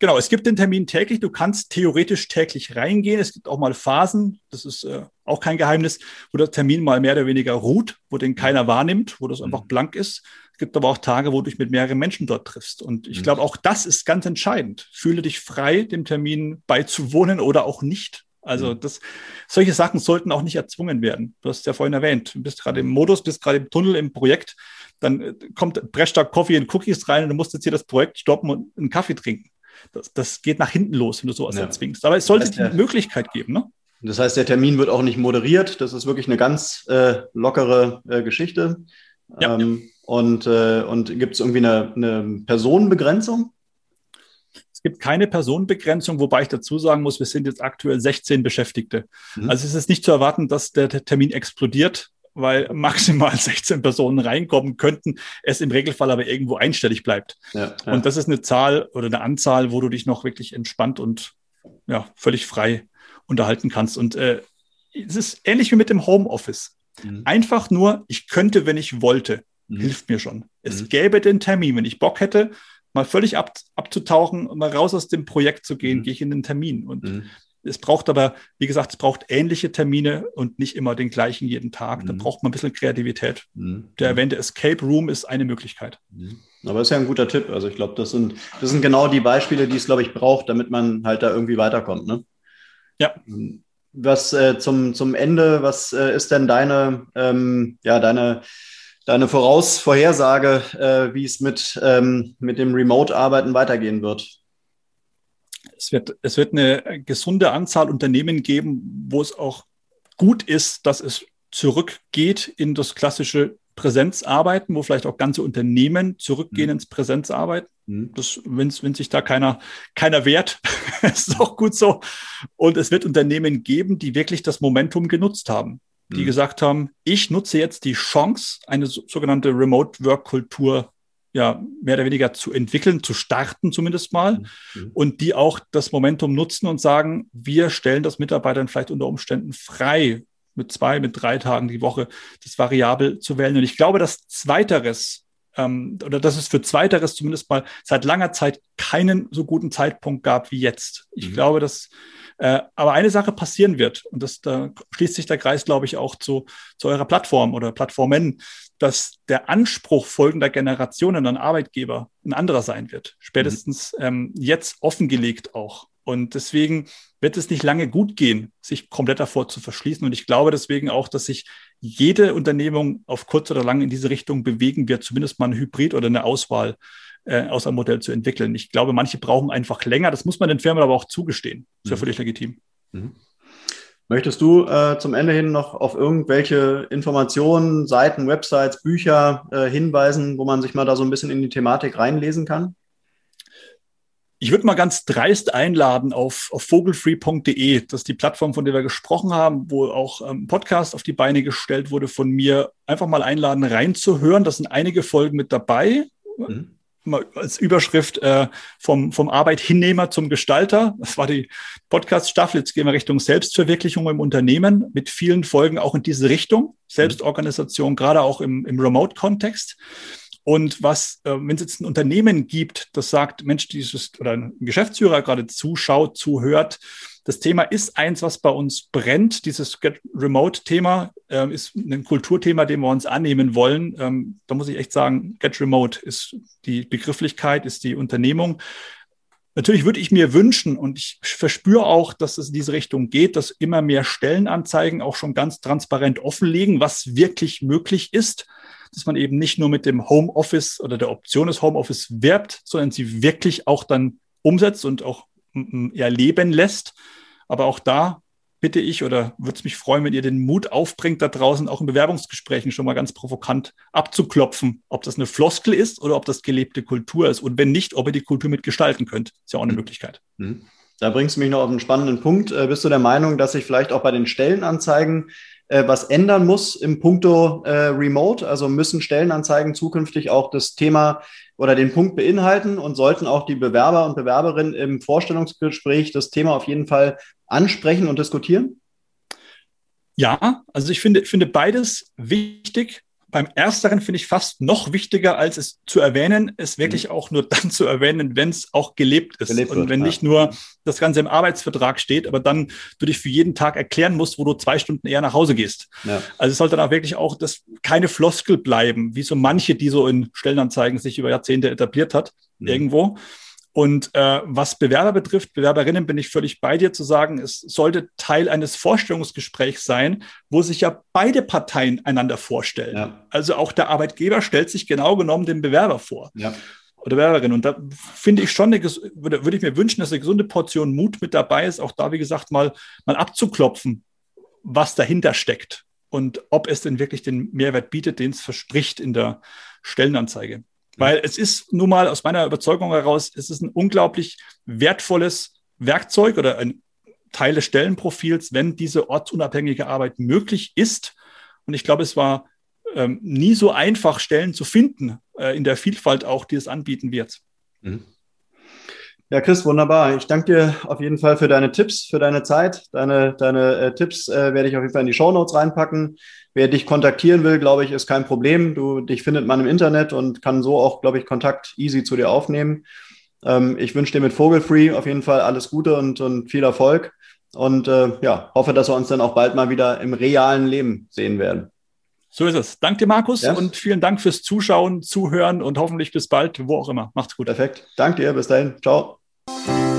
Genau, es gibt den Termin täglich. Du kannst theoretisch täglich reingehen. Es gibt auch mal Phasen, das ist äh, auch kein Geheimnis, wo der Termin mal mehr oder weniger ruht, wo den keiner wahrnimmt, wo das einfach mhm. blank ist. Es gibt aber auch Tage, wo du dich mit mehreren Menschen dort triffst. Und ich mhm. glaube, auch das ist ganz entscheidend. Fühle dich frei, dem Termin beizuwohnen oder auch nicht. Also mhm. das, solche Sachen sollten auch nicht erzwungen werden. Du hast es ja vorhin erwähnt. Du bist gerade im Modus, bist gerade im Tunnel, im Projekt. Dann äh, kommt prescht da Coffee und Cookies rein und du musst jetzt hier das Projekt stoppen und einen Kaffee trinken das, das geht nach hinten los, wenn du sowas ja. erzwingst. Aber es sollte das heißt, die Möglichkeit geben. Ne? Das heißt, der Termin wird auch nicht moderiert. Das ist wirklich eine ganz äh, lockere äh, Geschichte. Ja. Ähm, und äh, und gibt es irgendwie eine, eine Personenbegrenzung? Es gibt keine Personenbegrenzung, wobei ich dazu sagen muss, wir sind jetzt aktuell 16 Beschäftigte. Mhm. Also es ist nicht zu erwarten, dass der Termin explodiert weil maximal [LAUGHS] 16 Personen reinkommen könnten, es im Regelfall aber irgendwo einstellig bleibt. Ja, ja. Und das ist eine Zahl oder eine Anzahl, wo du dich noch wirklich entspannt und ja, völlig frei unterhalten kannst. Und äh, es ist ähnlich wie mit dem Homeoffice. Mhm. Einfach nur, ich könnte, wenn ich wollte, mhm. hilft mir schon. Es mhm. gäbe den Termin, wenn ich Bock hätte, mal völlig ab, abzutauchen, mal raus aus dem Projekt zu gehen, mhm. gehe ich in den Termin. Und mhm. Es braucht aber, wie gesagt, es braucht ähnliche Termine und nicht immer den gleichen jeden Tag. Da mhm. braucht man ein bisschen Kreativität. Mhm. Der erwähnte Escape Room ist eine Möglichkeit. Mhm. Aber ist ja ein guter Tipp. Also ich glaube, das sind, das sind genau die Beispiele, die es, glaube ich, braucht, damit man halt da irgendwie weiterkommt. Ne? Ja. Was äh, zum, zum Ende, was äh, ist denn deine, ähm, ja, deine, deine Voraus Vorhersage, äh, wie es mit, ähm, mit dem Remote-Arbeiten weitergehen wird? Es wird, es wird eine gesunde Anzahl Unternehmen geben, wo es auch gut ist, dass es zurückgeht in das klassische Präsenzarbeiten, wo vielleicht auch ganze Unternehmen zurückgehen mhm. ins Präsenzarbeiten. Mhm. Das, wenn, wenn sich da keiner, keiner wehrt, [LAUGHS] ist auch gut so. Und es wird Unternehmen geben, die wirklich das Momentum genutzt haben, die mhm. gesagt haben, ich nutze jetzt die Chance, eine sogenannte Remote Work Kultur ja, mehr oder weniger zu entwickeln, zu starten zumindest mal mhm. mhm. und die auch das Momentum nutzen und sagen, wir stellen das Mitarbeitern vielleicht unter Umständen frei, mit zwei, mit drei Tagen die Woche das variabel zu wählen. Und ich glaube, dass Zweiteres ähm, oder dass es für Zweiteres zumindest mal seit langer Zeit keinen so guten Zeitpunkt gab wie jetzt. Ich mhm. glaube, dass äh, aber eine Sache passieren wird, und das da schließt sich der Kreis, glaube ich, auch zu, zu eurer Plattform oder Plattformen, dass der Anspruch folgender Generationen an Arbeitgeber ein anderer sein wird. Spätestens mhm. ähm, jetzt offengelegt auch. Und deswegen wird es nicht lange gut gehen, sich komplett davor zu verschließen. Und ich glaube deswegen auch, dass sich jede Unternehmung auf kurz oder lang in diese Richtung bewegen wird, zumindest mal ein Hybrid oder eine Auswahl äh, aus einem Modell zu entwickeln. Ich glaube, manche brauchen einfach länger. Das muss man den Firmen aber auch zugestehen. Ist ja mhm. völlig legitim. Mhm. Möchtest du äh, zum Ende hin noch auf irgendwelche Informationen, Seiten, Websites, Bücher äh, hinweisen, wo man sich mal da so ein bisschen in die Thematik reinlesen kann? Ich würde mal ganz dreist einladen auf, auf vogelfree.de. Das ist die Plattform, von der wir gesprochen haben, wo auch ein ähm, Podcast auf die Beine gestellt wurde von mir. Einfach mal einladen, reinzuhören. Das sind einige Folgen mit dabei. Mhm als Überschrift äh, vom, vom Arbeithinnehmer zum Gestalter. Das war die Podcast-Staffel. Jetzt gehen wir Richtung Selbstverwirklichung im Unternehmen mit vielen Folgen auch in diese Richtung. Selbstorganisation, gerade auch im, im Remote-Kontext. Und was, äh, wenn es jetzt ein Unternehmen gibt, das sagt, Mensch, dieses oder ein Geschäftsführer gerade zuschaut, zuhört, das Thema ist eins, was bei uns brennt. Dieses Get Remote-Thema äh, ist ein Kulturthema, dem wir uns annehmen wollen. Ähm, da muss ich echt sagen, Get Remote ist die Begrifflichkeit, ist die Unternehmung. Natürlich würde ich mir wünschen und ich verspüre auch, dass es in diese Richtung geht, dass immer mehr Stellenanzeigen auch schon ganz transparent offenlegen, was wirklich möglich ist dass man eben nicht nur mit dem Homeoffice oder der Option des Homeoffice werbt, sondern sie wirklich auch dann umsetzt und auch erleben lässt. Aber auch da bitte ich oder würde es mich freuen, wenn ihr den Mut aufbringt, da draußen auch in Bewerbungsgesprächen schon mal ganz provokant abzuklopfen, ob das eine Floskel ist oder ob das gelebte Kultur ist. Und wenn nicht, ob ihr die Kultur mitgestalten könnt. Ist ja auch eine mhm. Möglichkeit. Mhm. Da bringst du mich noch auf einen spannenden Punkt. Äh, bist du der Meinung, dass sich vielleicht auch bei den Stellenanzeigen äh, was ändern muss im Punkto äh, Remote? Also müssen Stellenanzeigen zukünftig auch das Thema oder den Punkt beinhalten und sollten auch die Bewerber und Bewerberinnen im Vorstellungsgespräch das Thema auf jeden Fall ansprechen und diskutieren? Ja, also ich finde, finde beides wichtig beim Ersteren finde ich fast noch wichtiger, als es zu erwähnen, es wirklich mhm. auch nur dann zu erwähnen, wenn es auch gelebt ist. Gelebt und wenn ja. nicht nur das Ganze im Arbeitsvertrag steht, aber dann du dich für jeden Tag erklären musst, wo du zwei Stunden eher nach Hause gehst. Ja. Also es sollte dann auch wirklich auch das keine Floskel bleiben, wie so manche, die so in Stellenanzeigen sich über Jahrzehnte etabliert hat, mhm. irgendwo. Und äh, was Bewerber betrifft, Bewerberinnen, bin ich völlig bei dir zu sagen, es sollte Teil eines Vorstellungsgesprächs sein, wo sich ja beide Parteien einander vorstellen. Ja. Also auch der Arbeitgeber stellt sich genau genommen den Bewerber vor. Ja. Oder Bewerberin. Und da finde ich schon, eine, würde, würde ich mir wünschen, dass eine gesunde Portion Mut mit dabei ist, auch da, wie gesagt, mal, mal abzuklopfen, was dahinter steckt und ob es denn wirklich den Mehrwert bietet, den es verspricht in der Stellenanzeige. Weil es ist nun mal aus meiner Überzeugung heraus, es ist ein unglaublich wertvolles Werkzeug oder ein Teil des Stellenprofils, wenn diese ortsunabhängige Arbeit möglich ist. Und ich glaube, es war ähm, nie so einfach, Stellen zu finden, äh, in der Vielfalt auch, die es anbieten wird. Mhm. Ja, Chris, wunderbar. Ich danke dir auf jeden Fall für deine Tipps, für deine Zeit. Deine, deine äh, Tipps äh, werde ich auf jeden Fall in die Show Notes reinpacken. Wer dich kontaktieren will, glaube ich, ist kein Problem. Du, dich findet man im Internet und kann so auch, glaube ich, Kontakt easy zu dir aufnehmen. Ähm, ich wünsche dir mit Vogelfree auf jeden Fall alles Gute und, und viel Erfolg. Und äh, ja, hoffe, dass wir uns dann auch bald mal wieder im realen Leben sehen werden. So ist es. Danke dir, Markus, ja. und vielen Dank fürs Zuschauen, Zuhören und hoffentlich bis bald, wo auch immer. Macht's gut. Perfekt. Danke dir. Bis dahin. Ciao. thank you